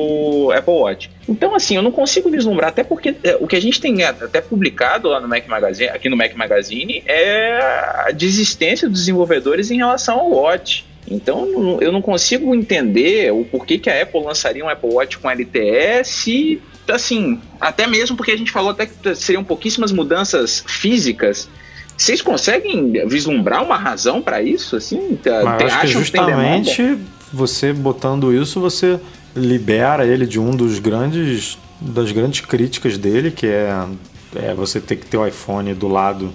Apple Watch. Então, assim, eu não consigo vislumbrar, até porque é, o que a gente tem até publicado lá no Mac Magazine, aqui no Mac Magazine, é a desistência dos desenvolvedores em relação ao Watch. Então, eu não- consigo entender o porquê que a Apple lançaria um Apple Watch com LTE se, assim, até mesmo porque a gente falou até que seriam pouquíssimas mudanças físicas. Vocês conseguem vislumbrar uma razão para isso? Assim, Mas tem- acho que justamente você botando isso, você libera ele de um dos grandes das grandes críticas dele, que é, é você ter que ter o iPhone do lado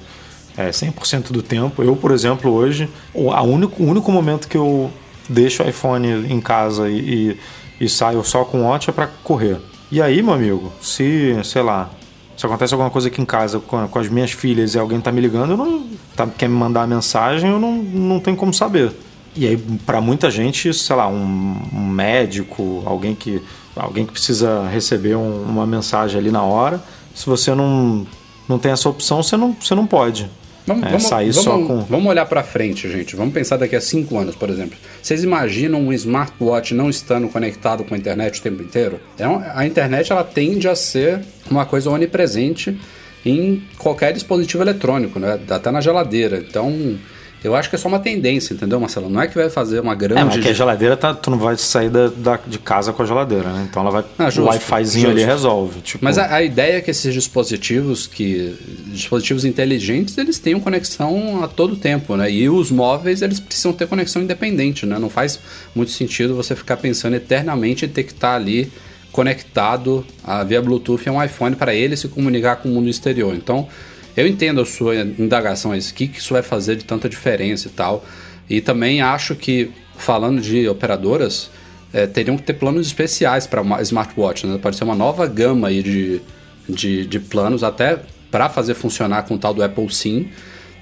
é, 100% do tempo. Eu, por exemplo, hoje, o, único, o único momento que eu deixo o iPhone em casa e, e, e saio só com o Watch é para correr. E aí, meu amigo, se, sei lá, se acontece alguma coisa aqui em casa com, com as minhas filhas e alguém tá me ligando, eu não tá, quer me mandar uma mensagem, eu não, não tenho como saber. E aí, para muita gente, sei lá, um, um, médico, alguém que, alguém que precisa receber um, uma mensagem ali na hora, se você não, não tem essa opção, você não, você não pode. Vamos, é, vamos, sair vamos, só com... vamos olhar para frente, gente. Vamos pensar daqui a cinco anos, por exemplo. Vocês imaginam um smartwatch não estando conectado com a internet o tempo inteiro? É a internet ela tende a ser uma coisa onipresente em qualquer dispositivo eletrônico, né? até na geladeira. Então, eu acho que é só uma tendência, entendeu, Marcelo? Não é que vai fazer uma grande. É, mas que a geladeira tá, tu não vai sair da, da, de casa com a geladeira, né? Então ela vai. Ah, justo, o Wi-Fizinho ali resolve. Tipo... Mas a, a, ideia é que esses dispositivos, que. dispositivos inteligentes, eles tenham conexão a todo tempo, né? E os móveis, eles precisam ter conexão independente, né? Não faz muito sentido você ficar pensando eternamente em ter que estar tá ali conectado a, via Bluetooth a um iPhone para ele se comunicar com o mundo exterior. Então eu entendo a sua indagação, o que, isso vai fazer de tanta diferença e tal. E também acho que, falando de operadoras, é, teriam que ter planos especiais para smartwatch. Né? Pode ser uma nova gama aí de, de, de planos, até para fazer funcionar com o tal do Apple Sim.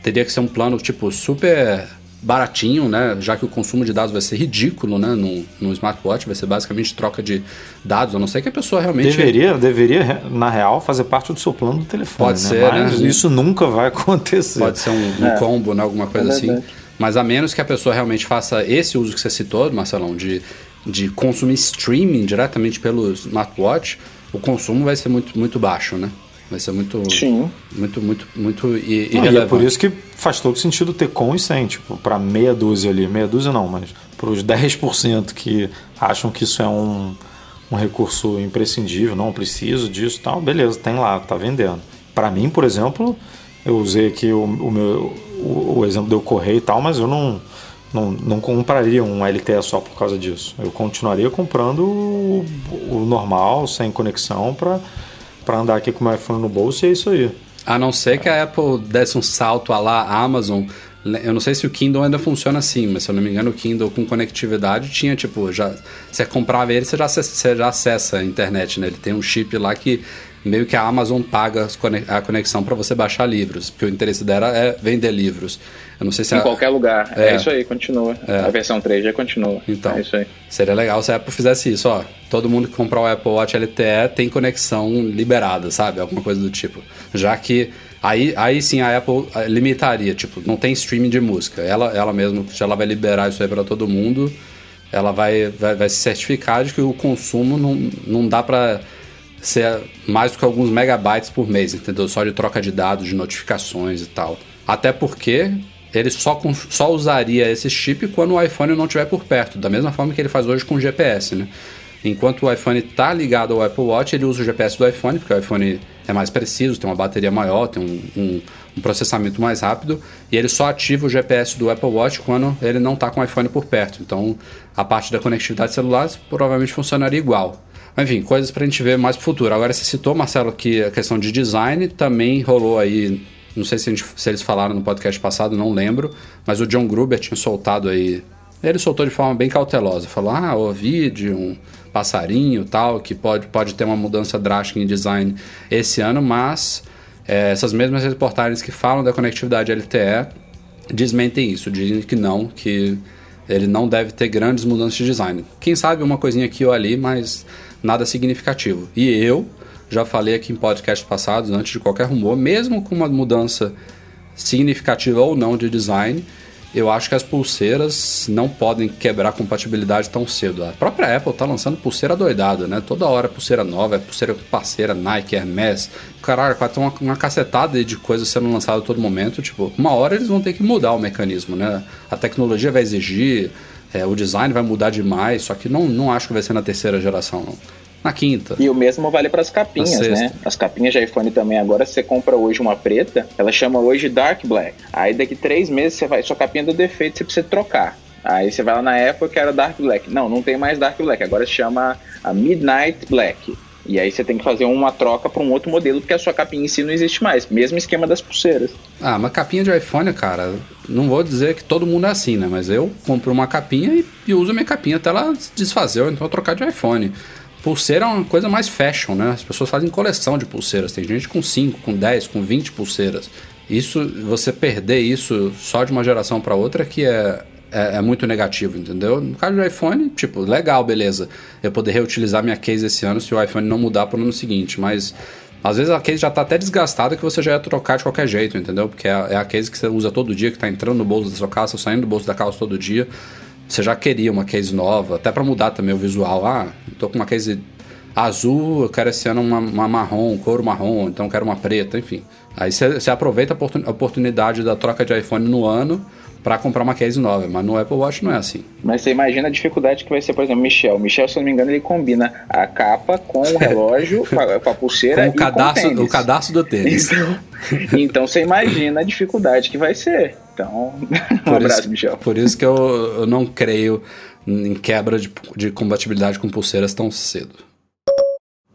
Teria que ser um plano tipo super baratinho, né? Já que o consumo de dados vai ser ridículo, né? No, no smartwatch, vai ser basicamente troca de dados, a não ser que a pessoa realmente. Deveria, deveria, na real, fazer parte do seu plano do telefone. Pode né? ser, Mas né? isso nunca vai acontecer. Pode ser um, um é. combo, né? Alguma coisa é assim. Mas a menos que a pessoa realmente faça esse uso que você citou, Marcelão, de, de consumir streaming diretamente pelo smartwatch, o consumo vai ser muito, muito baixo, né? Vai ser muito. Sim. Muito, muito, muito irrelevante. e é por isso que faz todo sentido ter com e sem, tipo, para meia dúzia ali. Meia dúzia não, mas para os 10% que acham que isso é um, um recurso imprescindível, não preciso disso tal, beleza, tem lá, tá vendendo. Para mim, por exemplo, eu usei aqui o, o meu o, o, exemplo do correio e tal, mas eu não, não, não compraria um LTE só por causa disso. Eu continuaria comprando o, o normal, sem conexão, para para andar aqui com o iPhone no bolso e é isso aí. A não ser que a Apple desse um salto a lá Amazon. Eu não sei se o Kindle ainda funciona assim, mas se eu não me engano, o Kindle com conectividade tinha, tipo, já. Você comprava ele, você já, você já acessa a internet, né? Ele tem um chip lá que meio que a Amazon paga a conexão para você baixar livros, porque o interesse dela é vender livros. Eu não sei se em a... qualquer lugar. É. é, isso aí, continua. É. A versão 3 já continua. Então, é isso aí. Seria legal se a Apple fizesse isso, ó. Todo mundo que comprar o Apple Watch LTE tem conexão liberada, sabe? Alguma coisa do tipo. Já que Aí, aí sim a Apple eh, limitaria, tipo, não tem streaming de música. Ela, ela mesma, se ela vai liberar isso aí para todo mundo, ela vai, vai, vai se certificar de que o consumo não, não dá para ser mais do que alguns megabytes por mês, entendeu? Só de troca de dados, de notificações e tal. Até porque ele só, só usaria esse chip quando o iPhone não estiver por perto, da mesma forma que ele faz hoje com o GPS, né? Enquanto o iPhone está ligado ao Apple Watch, ele usa o GPS do iPhone, porque o iPhone é mais preciso, tem uma bateria maior, tem um, um, um processamento mais rápido, e ele só ativa o GPS do Apple Watch quando ele não está com o iPhone por perto. Então, a parte da conectividade celular provavelmente funcionaria igual. Enfim, coisas para a gente ver mais pro futuro. Agora, você citou, Marcelo, que a questão de design também rolou aí não sei se, gente, se, eles falaram no podcast passado, não lembro, mas o John Gruber tinha soltado aí. Ele soltou de forma bem cautelosa. Falou: ah, ouvi de um passarinho tal, que pode, pode ter uma mudança drástica em design esse ano, mas é, essas mesmas reportagens que falam da conectividade LTE desmentem isso, dizem que não, que ele não deve ter grandes mudanças de design. Quem sabe uma coisinha aqui ou ali, mas nada significativo. E eu já falei aqui em podcasts passados, antes de qualquer rumor, mesmo com uma mudança significativa ou não de design, eu acho que as pulseiras não podem quebrar compatibilidade tão cedo. A própria Apple tá lançando pulseira doidada, né? Toda hora é pulseira nova, é pulseira parceira, Nike, Hermes. Caralho, tem uma, uma cacetada de coisas sendo lançadas a todo momento. Tipo, uma hora eles vão ter que mudar o mecanismo, né? A tecnologia vai exigir, é, o design vai mudar demais, só que não, não acho que vai ser na terceira geração, não na quinta. E o mesmo vale para as capinhas, né? As capinhas de iPhone também agora, você compra hoje uma preta, ela chama hoje Dark Black. Aí daqui três meses você vai, sua capinha do defeito, você precisa trocar. Aí você vai lá na Apple que era Dark Black. Não, não tem mais Dark Black, agora se chama a Midnight Black. E aí você tem que fazer uma troca para um outro modelo, porque a sua capinha em si não existe mais. Mesmo esquema das pulseiras. Ah, uma capinha de iPhone, cara, não vou dizer que todo mundo é assim, né? Mas eu compro uma capinha e, e uso a minha capinha até ela desfazer, ou então trocar de iPhone. Pulseira é uma coisa mais fashion, né? As pessoas fazem coleção de pulseiras. Tem gente com 5, com 10, com 20 pulseiras. Isso, você perder isso só de uma geração para outra que é, é, é, muito negativo, entendeu? No caso do iPhone, tipo, legal, beleza. Eu poder reutilizar minha case esse ano se o iPhone não mudar para o ano seguinte, mas às vezes a case já está até desgastada que você já ia trocar de qualquer jeito, entendeu? Porque é, é a case que você usa todo dia, que está entrando no bolso da sua calça, saindo do bolso da calça todo dia. Você já queria uma case nova, até para mudar também o visual. Ah, tô com uma case azul, eu quero esse ano uma, uma marrom, couro marrom, então eu quero uma preta, enfim. Aí você aproveita a oportunidade da troca de iPhone no ano para comprar uma case nova, mas no Apple Watch não é assim. Mas você imagina a dificuldade que vai ser, por exemplo, Michel. Michel, se eu não me engano, ele combina a capa com o relógio, com, a, com a pulseira com o e cadastro, com o, o cadastro do tênis. Então, então você imagina a dificuldade que vai ser. Então, um por abraço, isso, Michel. Por isso que eu, eu não creio em quebra de, de compatibilidade com pulseiras tão cedo.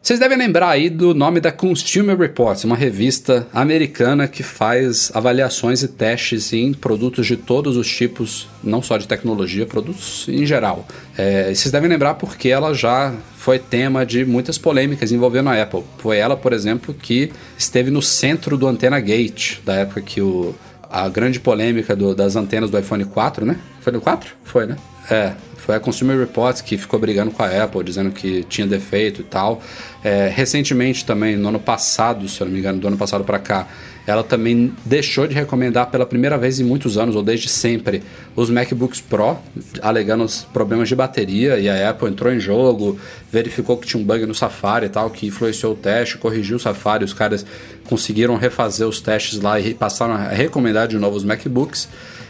Vocês devem lembrar aí do nome da Consumer Reports, uma revista americana que faz avaliações e testes em produtos de todos os tipos, não só de tecnologia, produtos em geral. É, vocês devem lembrar porque ela já foi tema de muitas polêmicas envolvendo a Apple. Foi ela, por exemplo, que esteve no centro do Antena Gate, da época que o, a grande polêmica do, das antenas do iPhone 4, né? Foi no 4? Foi, né? É, foi a Consumer Reports que ficou brigando com a Apple, dizendo que tinha defeito e tal. É, recentemente também, no ano passado, se eu não me engano, do ano passado para cá, ela também deixou de recomendar pela primeira vez em muitos anos, ou desde sempre, os MacBooks Pro, alegando os problemas de bateria, e a Apple entrou em jogo, verificou que tinha um bug no Safari e tal, que influenciou o teste, corrigiu o Safari, os caras conseguiram refazer os testes lá e passaram a recomendar de novo os MacBooks.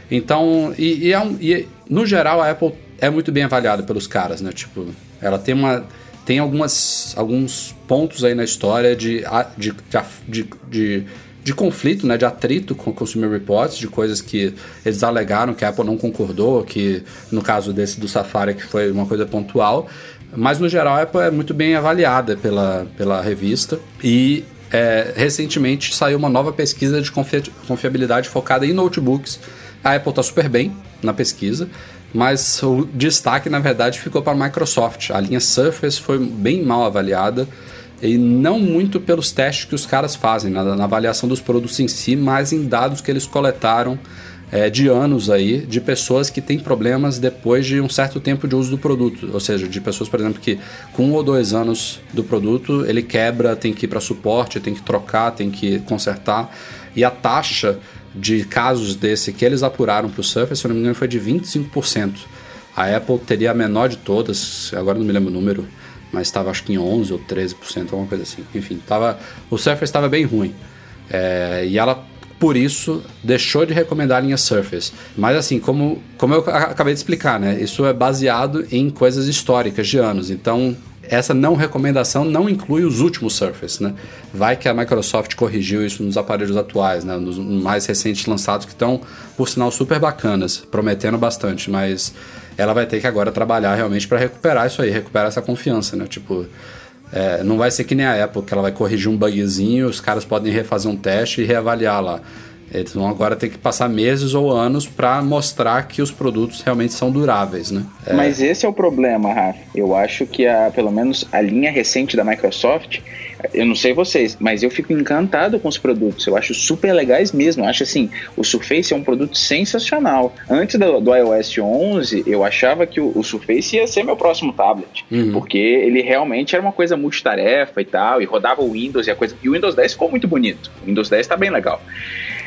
Então, e, e, é um, e no geral a Apple é muito bem avaliada pelos caras, né? Tipo, ela tem uma tem algumas, alguns pontos aí na história de, de, de, de, de conflito, né, de atrito com o Consumer Reports, de coisas que eles alegaram que a Apple não concordou, que no caso desse do Safari que foi uma coisa pontual, mas no geral a Apple é muito bem avaliada pela, pela revista e é, recentemente saiu uma nova pesquisa de confiabilidade focada em notebooks. A Apple está super bem na pesquisa mas o destaque na verdade ficou para a Microsoft. A linha Surface foi bem mal avaliada e não muito pelos testes que os caras fazem na, na avaliação dos produtos em si, mas em dados que eles coletaram é, de anos aí de pessoas que têm problemas depois de um certo tempo de uso do produto, ou seja, de pessoas, por exemplo, que com um ou dois anos do produto ele quebra, tem que ir para suporte, tem que trocar, tem que consertar e a taxa de casos desse que eles apuraram para o Surface, se eu não me engano, foi de 25%. A Apple teria a menor de todas, agora não me lembro o número, mas estava acho que em 11 ou 13%, alguma coisa assim. Enfim, tava, o Surface estava bem ruim. É, e ela, por isso, deixou de recomendar a linha Surface. Mas assim, como, como eu acabei de explicar, né? Isso é baseado em coisas históricas de anos. Então, essa não recomendação não inclui os últimos Surface, né? Vai que a Microsoft corrigiu isso nos aparelhos atuais, né? Nos mais recentes lançados que estão, por sinal, super bacanas, prometendo bastante, mas ela vai ter que agora trabalhar realmente para recuperar isso aí, recuperar essa confiança, né? Tipo, é, não vai ser que nem a Apple, que ela vai corrigir um bugzinho, os caras podem refazer um teste e reavaliar lá. Eles vão agora ter que passar meses ou anos para mostrar que os produtos realmente são duráveis, né? É... Mas esse é o problema, Rafa. Eu acho que a, pelo menos a linha recente da Microsoft, eu não sei vocês, mas eu fico encantado com os produtos. Eu acho super legais mesmo. Eu acho assim, o Surface é um produto sensacional. Antes do, do iOS 11, eu achava que o, o, Surface ia ser meu próximo tablet, uhum. porque ele realmente era uma coisa multitarefa e tal, e rodava o Windows e a coisa. E o Windows 10 ficou muito bonito. O Windows 10 está bem legal.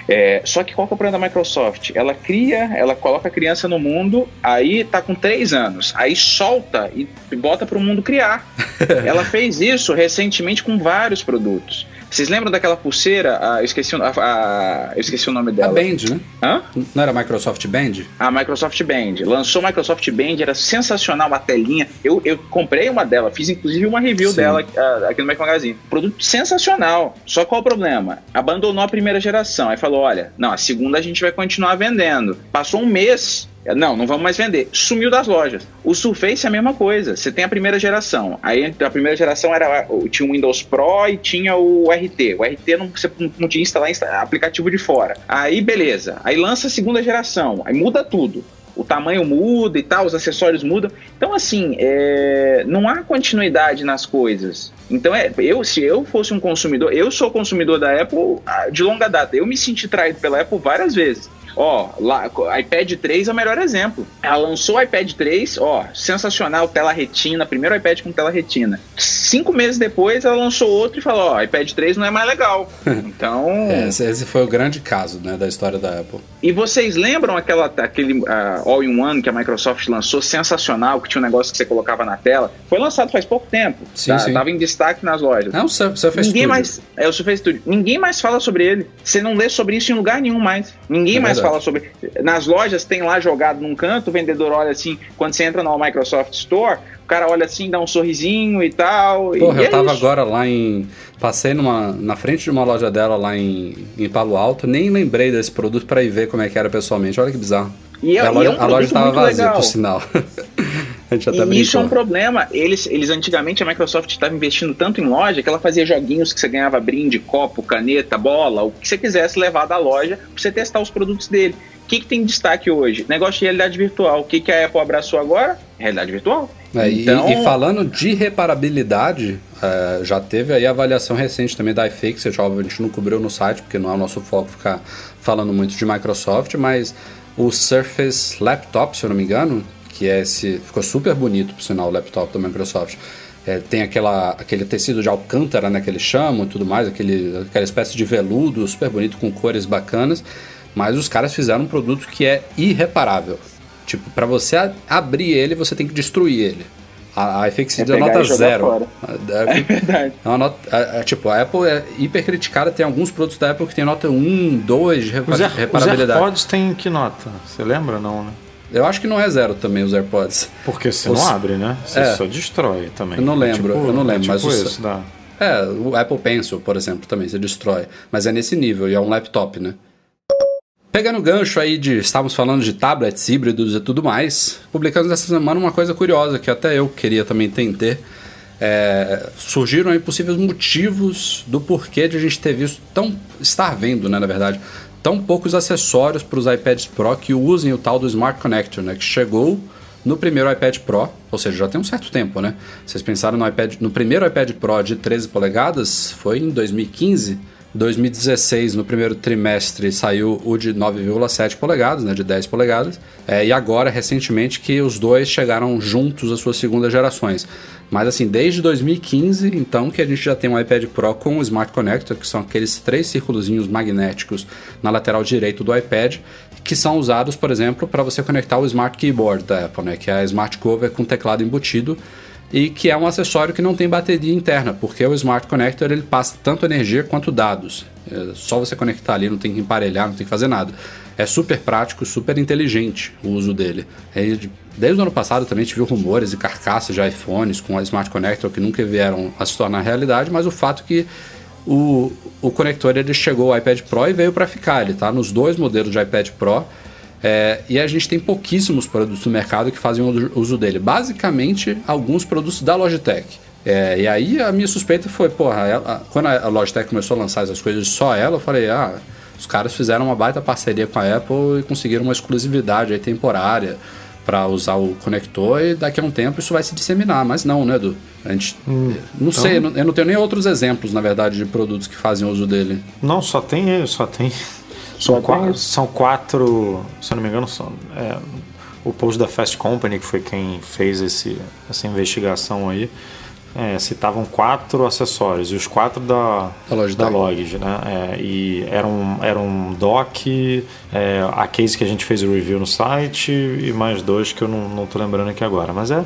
É, só que qual que é o problema da Microsoft? Ela cria, ela coloca a criança no mundo, aí tá com três anos, aí solta e bota para o mundo criar. ela fez isso recentemente com vários produtos. Vocês lembram daquela pulseira? Ah, eu, esqueci, a, a, eu esqueci o nome dela. A Band, né? Hã? Não era a Microsoft Band? A Microsoft Band. Lançou a Microsoft Band, era sensacional a telinha. Eu, eu comprei uma dela, fiz inclusive uma review Sim. dela uh, aqui no Mac Magazine. Produto sensacional. Só qual o problema? Abandonou a primeira geração. Aí falou: olha, não, a segunda a gente vai continuar vendendo. Passou um mês, não, não vamos mais vender. Sumiu das lojas. O Surface é a mesma coisa. Você tem a primeira geração. Aí a primeira geração era tinha o Windows Pro e tinha o RT. O RT não, você não tinha instalar aplicativo de fora. Aí beleza. Aí lança a segunda geração. Aí muda tudo o tamanho muda e tal, os acessórios mudam. Então, assim, é, não há continuidade nas coisas. Então, é, eu, se eu fosse um consumidor, eu sou consumidor da Apple ah, de longa data. Eu me senti traído pela Apple várias vezes. Ó, lá, iPad 3 é o melhor exemplo. Ela lançou o iPad 3, ó, sensacional, tela retina, primeiro iPad com tela retina. Cinco meses depois, ela lançou outro e falou, ó, iPad 3 não é mais legal. Então... É, esse, foi o grande caso, né, da história da Apple. E vocês lembram aquela, aquele uh, All-in-One que a Microsoft lançou, sensacional, que tinha um negócio que você colocava na tela? Foi lançado faz pouco tempo. Sim, tá? sim. Tava em destaque nas lojas. É o Surface Ninguém mais, é o Surface Studio. Ninguém mais fala sobre ele. Você não lê sobre isso em lugar nenhum mais. Ninguém é mais fala sobre. Nas lojas tem lá jogado num canto, o vendedor olha assim, quando você entra no Microsoft Store, o cara olha assim, dá um sorrisinho e tal. Porra, e eu é tava isso. agora lá em. Passei numa, na frente de uma loja dela lá em, em Palo Alto, nem lembrei desse produto para ir ver como é que era pessoalmente. Olha que bizarro. E, é, a, loja, é um a loja tava vazia, legal. por sinal. a gente até e isso é um problema. Eles, eles antigamente a Microsoft estava investindo tanto em loja que ela fazia joguinhos que você ganhava brinde, copo, caneta, bola, o que você quisesse levar da loja para você testar os produtos dele. O que, que tem destaque hoje? Negócio de realidade virtual. O que, que a Apple abraçou agora? Realidade virtual. É, então... e, e, falando de reparabilidade, é, já teve aí a avaliação recente também da óbvio, a gente não cobriu no site, porque não é o nosso foco ficar falando muito de Microsoft, mas o Surface Laptop, se eu não me engano, que é esse. Ficou super bonito, por sinal, o laptop da Microsoft. É, tem aquela, aquele tecido de alcântara, né, que eles chamam e tudo mais, aquele, aquela espécie de veludo super bonito com cores bacanas. Mas os caras fizeram um produto que é irreparável. Tipo, para você abrir ele, você tem que destruir ele. A, a FXC é nota zero. É, é verdade. É nota, é, é, tipo, a Apple é hiper criticada, tem alguns produtos da Apple que tem nota 1, 2 de repar os reparabilidade. Os AirPods tem que nota? Você lembra não, né? Eu acho que não é zero também os AirPods. Porque você não abre, né? Você é. só destrói também. Eu não lembro, tipo, eu não lembro, tipo mas isso, o, dá. É, o Apple Pencil, por exemplo, também você destrói. Mas é nesse nível e é um laptop, né? Pegando o gancho aí de estávamos falando de tablets híbridos e tudo mais, publicamos essa semana uma coisa curiosa que até eu queria também entender. É, surgiram aí possíveis motivos do porquê de a gente ter visto tão estar vendo, né, na verdade, tão poucos acessórios para os iPads Pro que usem o tal do Smart Connector, né, que chegou no primeiro iPad Pro, ou seja, já tem um certo tempo, né? Vocês pensaram no iPad, no primeiro iPad Pro de 13 polegadas, foi em 2015 2016, no primeiro trimestre, saiu o de 9,7 polegadas, né, de 10 polegadas, é, e agora, recentemente, que os dois chegaram juntos às suas segundas gerações. Mas assim, desde 2015, então, que a gente já tem um iPad Pro com o Smart Connector, que são aqueles três círculos magnéticos na lateral direito do iPad, que são usados, por exemplo, para você conectar o Smart Keyboard da Apple, né, que é a Smart Cover com teclado embutido, e que é um acessório que não tem bateria interna, porque o Smart Connector ele passa tanto energia quanto dados. É só você conectar ali, não tem que emparelhar, não tem que fazer nada. É super prático, super inteligente o uso dele. É, desde o ano passado também viu rumores e carcaças de iPhones com a Smart Connector que nunca vieram a se tornar realidade, mas o fato é que o, o conector ele chegou ao iPad Pro e veio para ficar. Ele está nos dois modelos de iPad Pro é, e a gente tem pouquíssimos produtos no mercado que fazem uso dele. Basicamente, alguns produtos da Logitech. É, e aí a minha suspeita foi, porra, ela, quando a Logitech começou a lançar essas coisas só ela, eu falei, ah, os caras fizeram uma baita parceria com a Apple e conseguiram uma exclusividade aí temporária para usar o conector e daqui a um tempo isso vai se disseminar, mas não, né, Edu? A gente, hum, não então... sei, eu não tenho nem outros exemplos, na verdade, de produtos que fazem uso dele. Não, só tem, só tem são, quatro, são quatro, se eu não me engano, são, é, o post da Fast Company, que foi quem fez esse, essa investigação aí, é, citavam quatro acessórios, e os quatro da, da Logitech, da Logitech né? É, e era um, era um dock, é, a case que a gente fez o review no site, e mais dois que eu não estou lembrando aqui agora. Mas é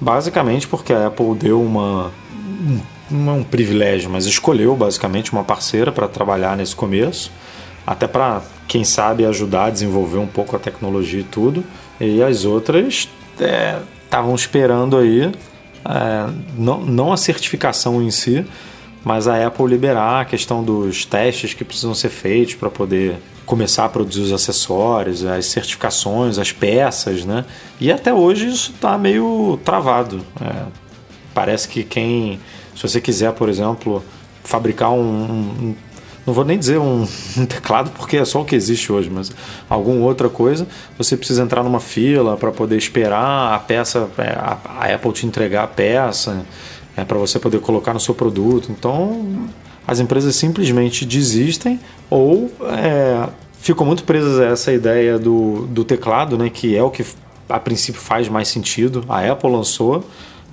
basicamente porque a Apple deu uma não é um privilégio, mas escolheu basicamente uma parceira para trabalhar nesse começo até para, quem sabe, ajudar a desenvolver um pouco a tecnologia e tudo. E as outras estavam é, esperando aí, é, não, não a certificação em si, mas a Apple liberar a questão dos testes que precisam ser feitos para poder começar a produzir os acessórios, as certificações, as peças, né? E até hoje isso está meio travado. É, parece que quem, se você quiser, por exemplo, fabricar um, um não vou nem dizer um, um, teclado porque é só o que existe hoje, mas alguma outra coisa, você precisa entrar numa fila para poder esperar a peça, é, a, a, Apple te entregar a peça, é, para você poder colocar no seu produto. Então, as empresas simplesmente desistem ou é, ficam muito presas a essa ideia do, do teclado, né, que é o que a princípio faz mais sentido. A Apple lançou,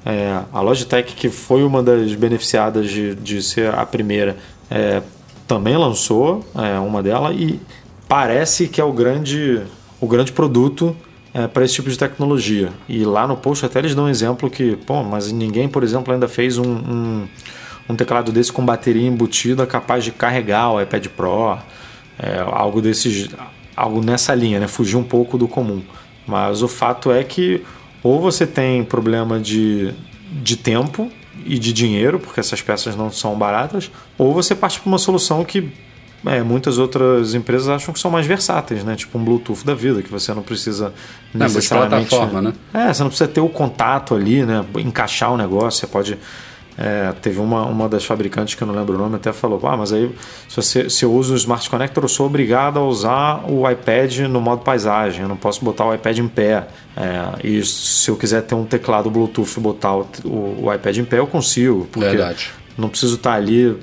é, a Logitech, que foi uma das beneficiadas de, de ser a primeira, é, também lançou é, uma dela e parece que é o grande, o grande produto é, para esse tipo de tecnologia. E lá no post até eles dão um exemplo que, pô, mas ninguém, por exemplo, ainda fez um, um, um teclado desse com bateria embutida capaz de carregar o iPad Pro, é, algo desses, algo nessa linha, né? Fugir um pouco do comum. Mas o fato é que ou você tem problema de, de tempo e de dinheiro, porque essas peças não são baratas, ou você parte para uma solução que é, muitas outras empresas acham que são mais versáteis, né? Tipo um Bluetooth da vida, que você não precisa necessariamente. É, plataforma, né? É, você não precisa ter o contato ali, né? Encaixar o negócio, você pode é, teve uma, uma das fabricantes que eu não lembro o nome até falou: ah, mas aí se, você, se eu uso o Smart Connector, eu sou obrigado a usar o iPad no modo paisagem, eu não posso botar o iPad em pé. É, e se eu quiser ter um teclado Bluetooth e botar o, o, o, iPad em pé, eu consigo. Porque Verdade. não preciso estar ali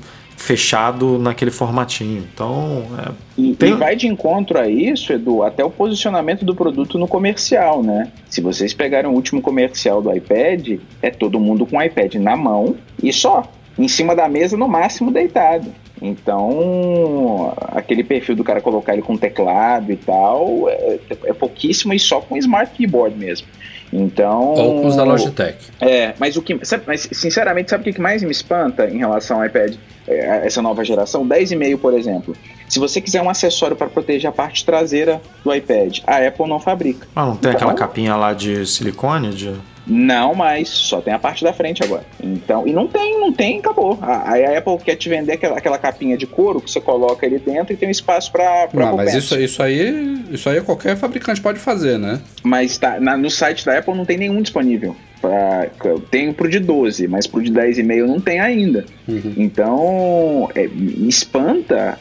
fechado naquele formatinho. Então. É, e, tem... e, vai de encontro a isso, Edu, até o posicionamento do produto no comercial, né? Se vocês pegarem o último comercial do iPad, é todo mundo com o iPad na mão e só. Em cima da mesa, no máximo, deitado. Então, aquele perfil do cara colocar ele com teclado e tal é, é pouquíssimo e só com smart keyboard mesmo. Então. Ou com os da Logitech. É, mas o que. Sabe, mas, sinceramente, sabe o que mais me espanta em relação ao iPad, é, essa nova geração? 10,5, por exemplo. Se você quiser um acessório para proteger a parte traseira do iPad, a Apple não fabrica. Ah, não tem então, aquela capinha lá de silicone? De... Não, mas só tem a parte da frente agora. Então, e não tem, não tem, acabou. Aí a, Apple quer te vender aquela, aquela capinha de couro que você coloca ali dentro e tem um espaço para Não, mas isso, isso aí, isso aí qualquer fabricante pode fazer, né? Mas tá, na, no site da Apple não tem nenhum disponível. Pra, tem pro de 12, mas pro de 10,5 não tem ainda. Uhum. Então, é, me espanta.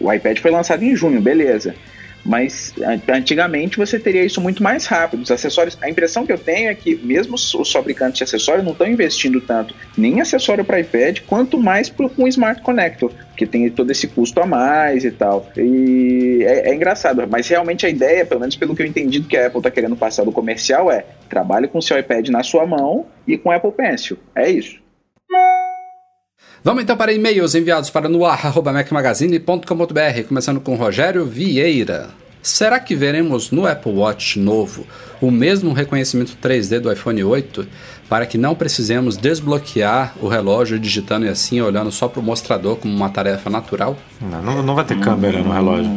O iPad foi lançado em junho, beleza mas antigamente você teria isso muito mais rápido. Os acessórios, a impressão que eu tenho é que mesmo os fabricantes de acessórios não estão investindo tanto nem em acessório para iPad, quanto mais com o Smart Connector, que tem todo esse custo a mais e tal. E é, é, engraçado, mas realmente a ideia, pelo menos pelo que eu entendi do que a Apple está querendo passar do comercial, é trabalhe com o seu iPad na sua mão e com Apple Pencil. É isso. Vamos então para e-mails enviados para noar.macmagazine.com.br, começando com Rogério Vieira. Será que veremos no Apple Watch novo o mesmo reconhecimento 3D do iPhone 8 para que não precisemos desbloquear o relógio digitando e assim olhando só para o mostrador como uma tarefa natural? Não, não vai ter câmera no relógio.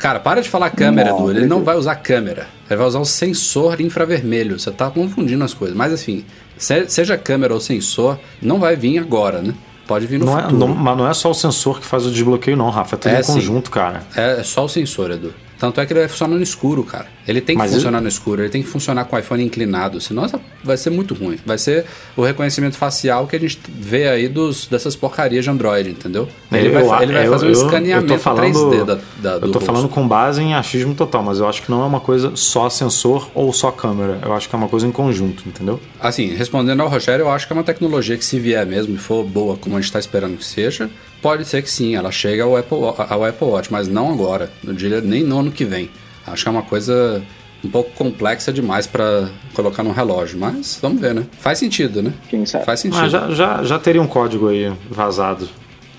Cara, para de falar câmera, Edu. Ele não vai usar câmera. Ele vai usar um sensor infravermelho. Você está confundindo as coisas. Mas enfim, seja câmera ou sensor, não vai vir agora, né? Pode vir no não é, futuro. É, não, mas não é só o sensor que faz o desbloqueio, não, Rafa. É tudo é, em conjunto, sim. cara. É, é só o sensor, Edu. Tanto é que ele vai funcionar no escuro, cara. Ele tem que Mas funcionar ele... no escuro, ele tem que funcionar com o iPhone inclinado, senão vai ser muito ruim. Vai ser o reconhecimento facial que a gente vê aí dos, dessas porcarias de Android, entendeu? Ele eu, vai, ele vai fazer um escaneamento eu falando, 3D da, da, do Eu tô rosto. falando com base em achismo total, mas eu acho que não é uma coisa só sensor ou só câmera. Eu acho que é uma coisa em conjunto, entendeu? Assim, respondendo ao Rogério, eu acho que é uma tecnologia que se vier mesmo e for boa como a gente está esperando que seja, pode ser que sim, ela chegue ao Apple, ao Apple Watch, mas não agora, no dia, nem no ano que vem. Acho que é uma coisa um pouco complexa demais para colocar num relógio, mas vamos ver, né? Faz sentido, né? Quem sabe? Faz sentido. Mas já, já, já teria um código aí vazado.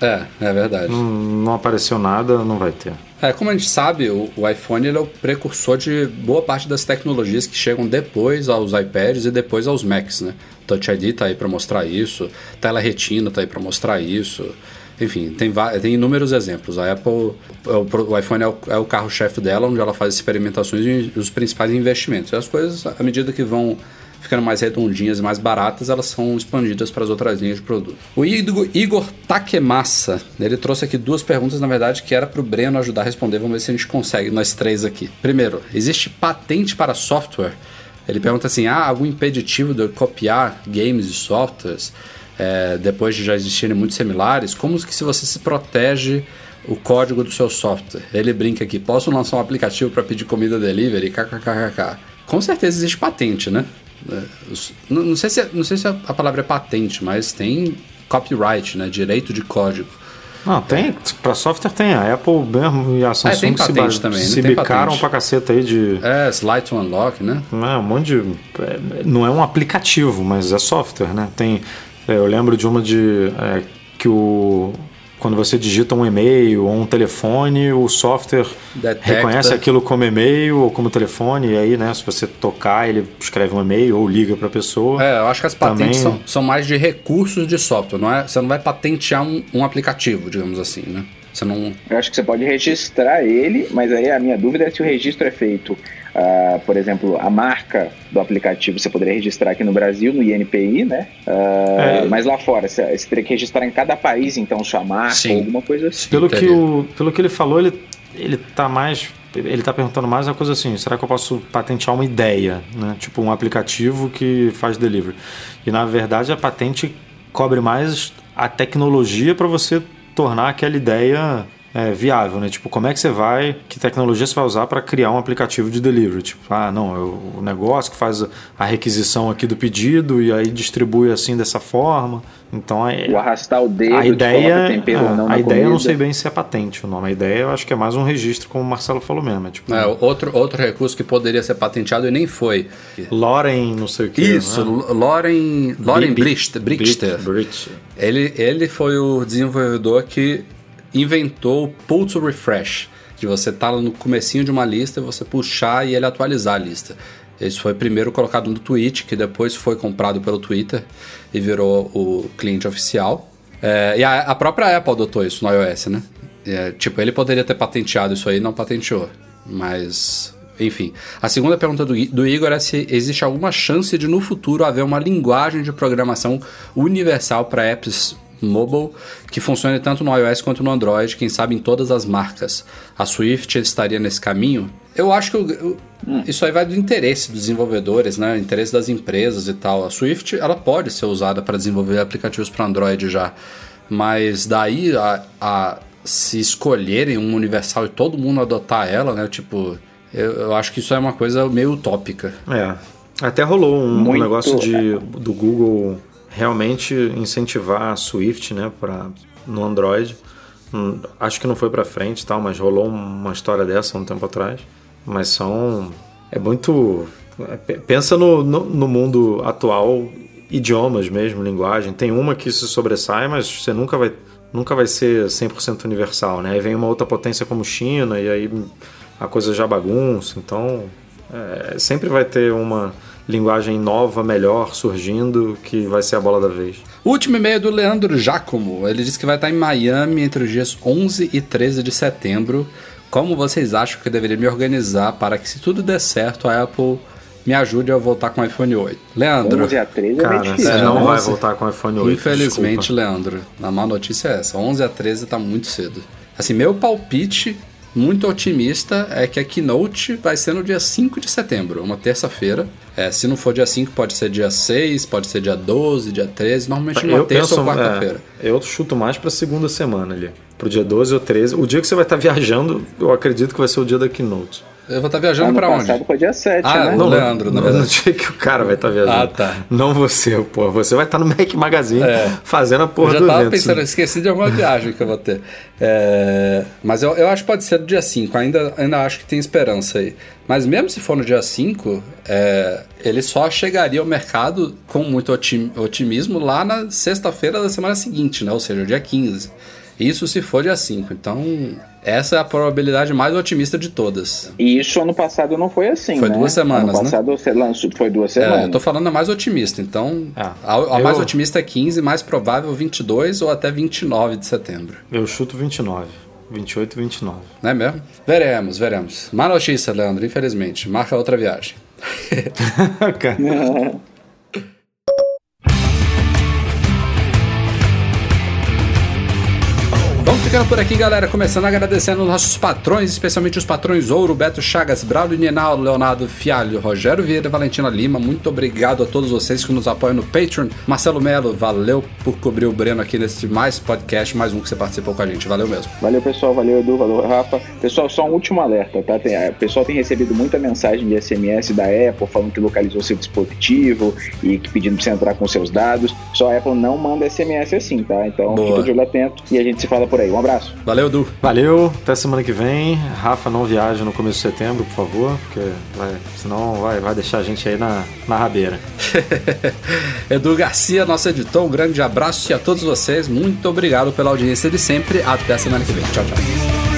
É, é verdade. Não, não apareceu nada, não vai ter. É, como a gente sabe, o, o iPhone é o precursor de boa parte das tecnologias que chegam depois aos iPads e depois aos Macs, né? Touch ID tá aí para mostrar isso, tela retina tá aí para mostrar isso. Enfim, tem, tem inúmeros exemplos. A Apple, o, o iPhone é o, é o carro-chefe dela, onde ela faz experimentações e os principais investimentos. E as coisas, à medida que vão ficando mais redondinhas mais baratas, elas são expandidas para as outras linhas de produto. O Igor Takemassa, ele trouxe aqui duas perguntas, na verdade, que era para o Breno ajudar a responder. Vamos ver se a gente consegue, nós três aqui. Primeiro, existe patente para software? Ele pergunta assim: há algum impeditivo de copiar games e softwares? É, depois de já existirem muitos similares, como que se você se protege o código do seu software? Ele brinca aqui, posso lançar um aplicativo para pedir comida delivery? KKKK. Com certeza existe patente, né? É, não, não, sei se, não sei se a palavra é patente, mas tem copyright, né? Direito de código. Não, tem. Pra software tem. A Apple mesmo e a Samsung tem se, patente também, né? se Tem bicaram patente. pra caceta aí de. É, Slide to Unlock, né? Não é um monte de. é, Não é um aplicativo, mas é software, né? Tem. É, Eu lembro de uma de. é, que o. Quando você digita um e-mail ou um telefone, o software Detecta. reconhece aquilo como e-mail ou como telefone, e aí, né, se você tocar, ele escreve um e-mail ou liga pra pessoa. É, eu acho que as patentes Também- são, são mais de recursos de software, não é? Você não vai patentear um, um aplicativo, digamos assim, né? Você não. Eu acho que você pode registrar ele, mas aí a minha dúvida é se o registro é feito, ah, por exemplo, a marca do aplicativo você poderia registrar aqui no Brasil, no INPI, né? Ah, É. Mas lá fora, você, você teria que registrar em cada país, então, sua marca Sim. ou alguma coisa assim. Pelo que, o, pelo que ele falou, ele, ele tá mais. Ele tá perguntando mais uma coisa assim: será que eu posso patentear uma ideia? Né? Tipo um aplicativo que faz delivery. E na verdade a patente cobre mais a tecnologia para você tornar aquela ideia é, viável, né? Tipo, como é que você vai, que tecnologia você vai usar para criar um aplicativo de delivery? Tipo, ah, não, é o negócio que faz a requisição aqui do pedido e aí distribui assim dessa forma. Então é, O arrastar o dedo, a de ideia, tempero ou não a na ideia eu não sei bem se é patente o nome. A ideia eu acho que é mais um registro, como o Marcelo falou mesmo. É tipo, É, outro, outro recurso que poderia ser patenteado e nem foi. Loren, não sei o que. Isso, Loren, Loren Brichter. Brichter. Brichter. Ele, ele foi o desenvolvedor que inventou o pull to refresh, de você estar no comecinho de uma lista, você puxar e ele atualizar a lista. Isso foi primeiro colocado no Twitch, que depois foi comprado pelo Twitter e virou o cliente oficial. É, e a, a própria Apple adotou isso no iOS, né? É, tipo, ele poderia ter patenteado isso aí, não patenteou. Mas, enfim. A segunda pergunta do, do Igor é se existe alguma chance de no futuro haver uma linguagem de programação universal para apps mobile que funcione tanto no iOS quanto no Android, quem sabe em todas as marcas. A Swift estaria nesse caminho? Eu acho que o- o- isso aí vai do interesse dos desenvolvedores, né? Interesse das empresas e tal. A Swift ela pode ser usada para desenvolver aplicativos para Android já, mas daí a, a se escolherem um universal e todo mundo adotar ela, né? Tipo, eu, eu acho que isso é uma coisa meio utópica. É. Até rolou um, um negócio de, do Google realmente incentivar a Swift né, pra, no Android. Hum, Acho que não foi pra frente tal, mas rolou uma história dessa um tempo atrás. Mas são. É muito. é, pe- Pensa no, no, no mundo atual, idiomas mesmo, linguagem. Tem uma que se sobressai, mas você nunca vai, nunca vai ser 100% universal, né? Aí vem uma outra potência como China e aí a coisa já bagunça. Então, é, sempre vai ter uma linguagem nova, melhor, surgindo, que vai ser a bola da vez. O último e-mail é do Leandro Giacomo. Ele disse que vai estar em Miami entre os dias 11 e 13 de setembro. Como vocês acham que eu deveria me organizar para que, se tudo der certo, a Apple me ajude a voltar com o iPhone 8? Leandro, 11 a 13 é meio Cara, difícil. você É, não vai 11. voltar com o iPhone 8. infelizmente, desculpa. Leandro, a má notícia é essa. 11 a 13 tá muito cedo. Assim, meu palpite muito otimista é que a Keynote vai ser no dia 5 de setembro, uma terça-feira. É, se não for dia 5, pode ser dia 6, pode ser dia 12, dia 13, normalmente numa Eu terça penso, ou quarta-feira. é, eu chuto mais pra segunda semana ali. Pro dia 12 ou 13. O dia que você vai estar viajando, eu acredito que vai ser o dia da Keynote. Eu vou estar viajando Ano pra onde? passado foi dia 7, Ah, né? não. Leandro, na no, verdade. no dia que o cara vai estar viajando. Ah, tá. Não você, pô. Você vai estar no Mac Magazine É. fazendo a Eu porra já do tava evento. pensando, eu esqueci de alguma viagem que eu vou ter. É, mas eu, eu acho que pode ser no dia 5, ainda, ainda acho que tem esperança aí. Mas mesmo se for no dia 5, é, ele só chegaria ao mercado com muito otim- otimismo lá na sexta-feira da semana seguinte, né? Ou seja, dia 15. Isso se for dia 5. Então, essa é a probabilidade mais otimista de todas. E isso ano passado não foi assim, Foi né? duas semanas, Ano né? passado você lançou, foi duas É, semanas. eu tô falando a mais otimista, então Ah, a, a eu- mais otimista é 15, mais provável 22 ou até 29 de setembro. Eu chuto 29. 28 e 29. Não é mesmo? Veremos, veremos. Má notícia, Leandro, infelizmente. Marca outra viagem. Cara, Vamos ficando por aqui, galera. Começando agradecendo os nossos patrões, especialmente os patrões Ouro, Beto Chagas, Braulio Nienal, Leonardo Fialho, Rogério Vieira Valentina Lima. Muito obrigado a todos vocês que nos apoiam no Patreon. Marcelo Melo, valeu por cobrir o Breno aqui nesse mais podcast, mais um que você participou com a gente. Valeu mesmo. Valeu, pessoal. Valeu, Edu. Valeu, Rafa. Pessoal, só um último alerta, tá? Tem, a- o pessoal tem recebido muita mensagem de SMS da Apple falando que localizou seu dispositivo e que pedindo pra você entrar com seus dados. Só a Apple não manda SMS assim, tá? Então Boa. fica de olho atento e a gente se fala por aí. aí. Um abraço. Valeu, Edu. Valeu, até semana que vem. Rafa, não viaja no começo de setembro, por favor, porque vai, senão vai, vai deixar a gente aí na, na rabeira. Edu Garcia, nosso editor, um grande abraço e a todos vocês, muito obrigado pela audiência de sempre. Até semana que vem. Tchau, tchau.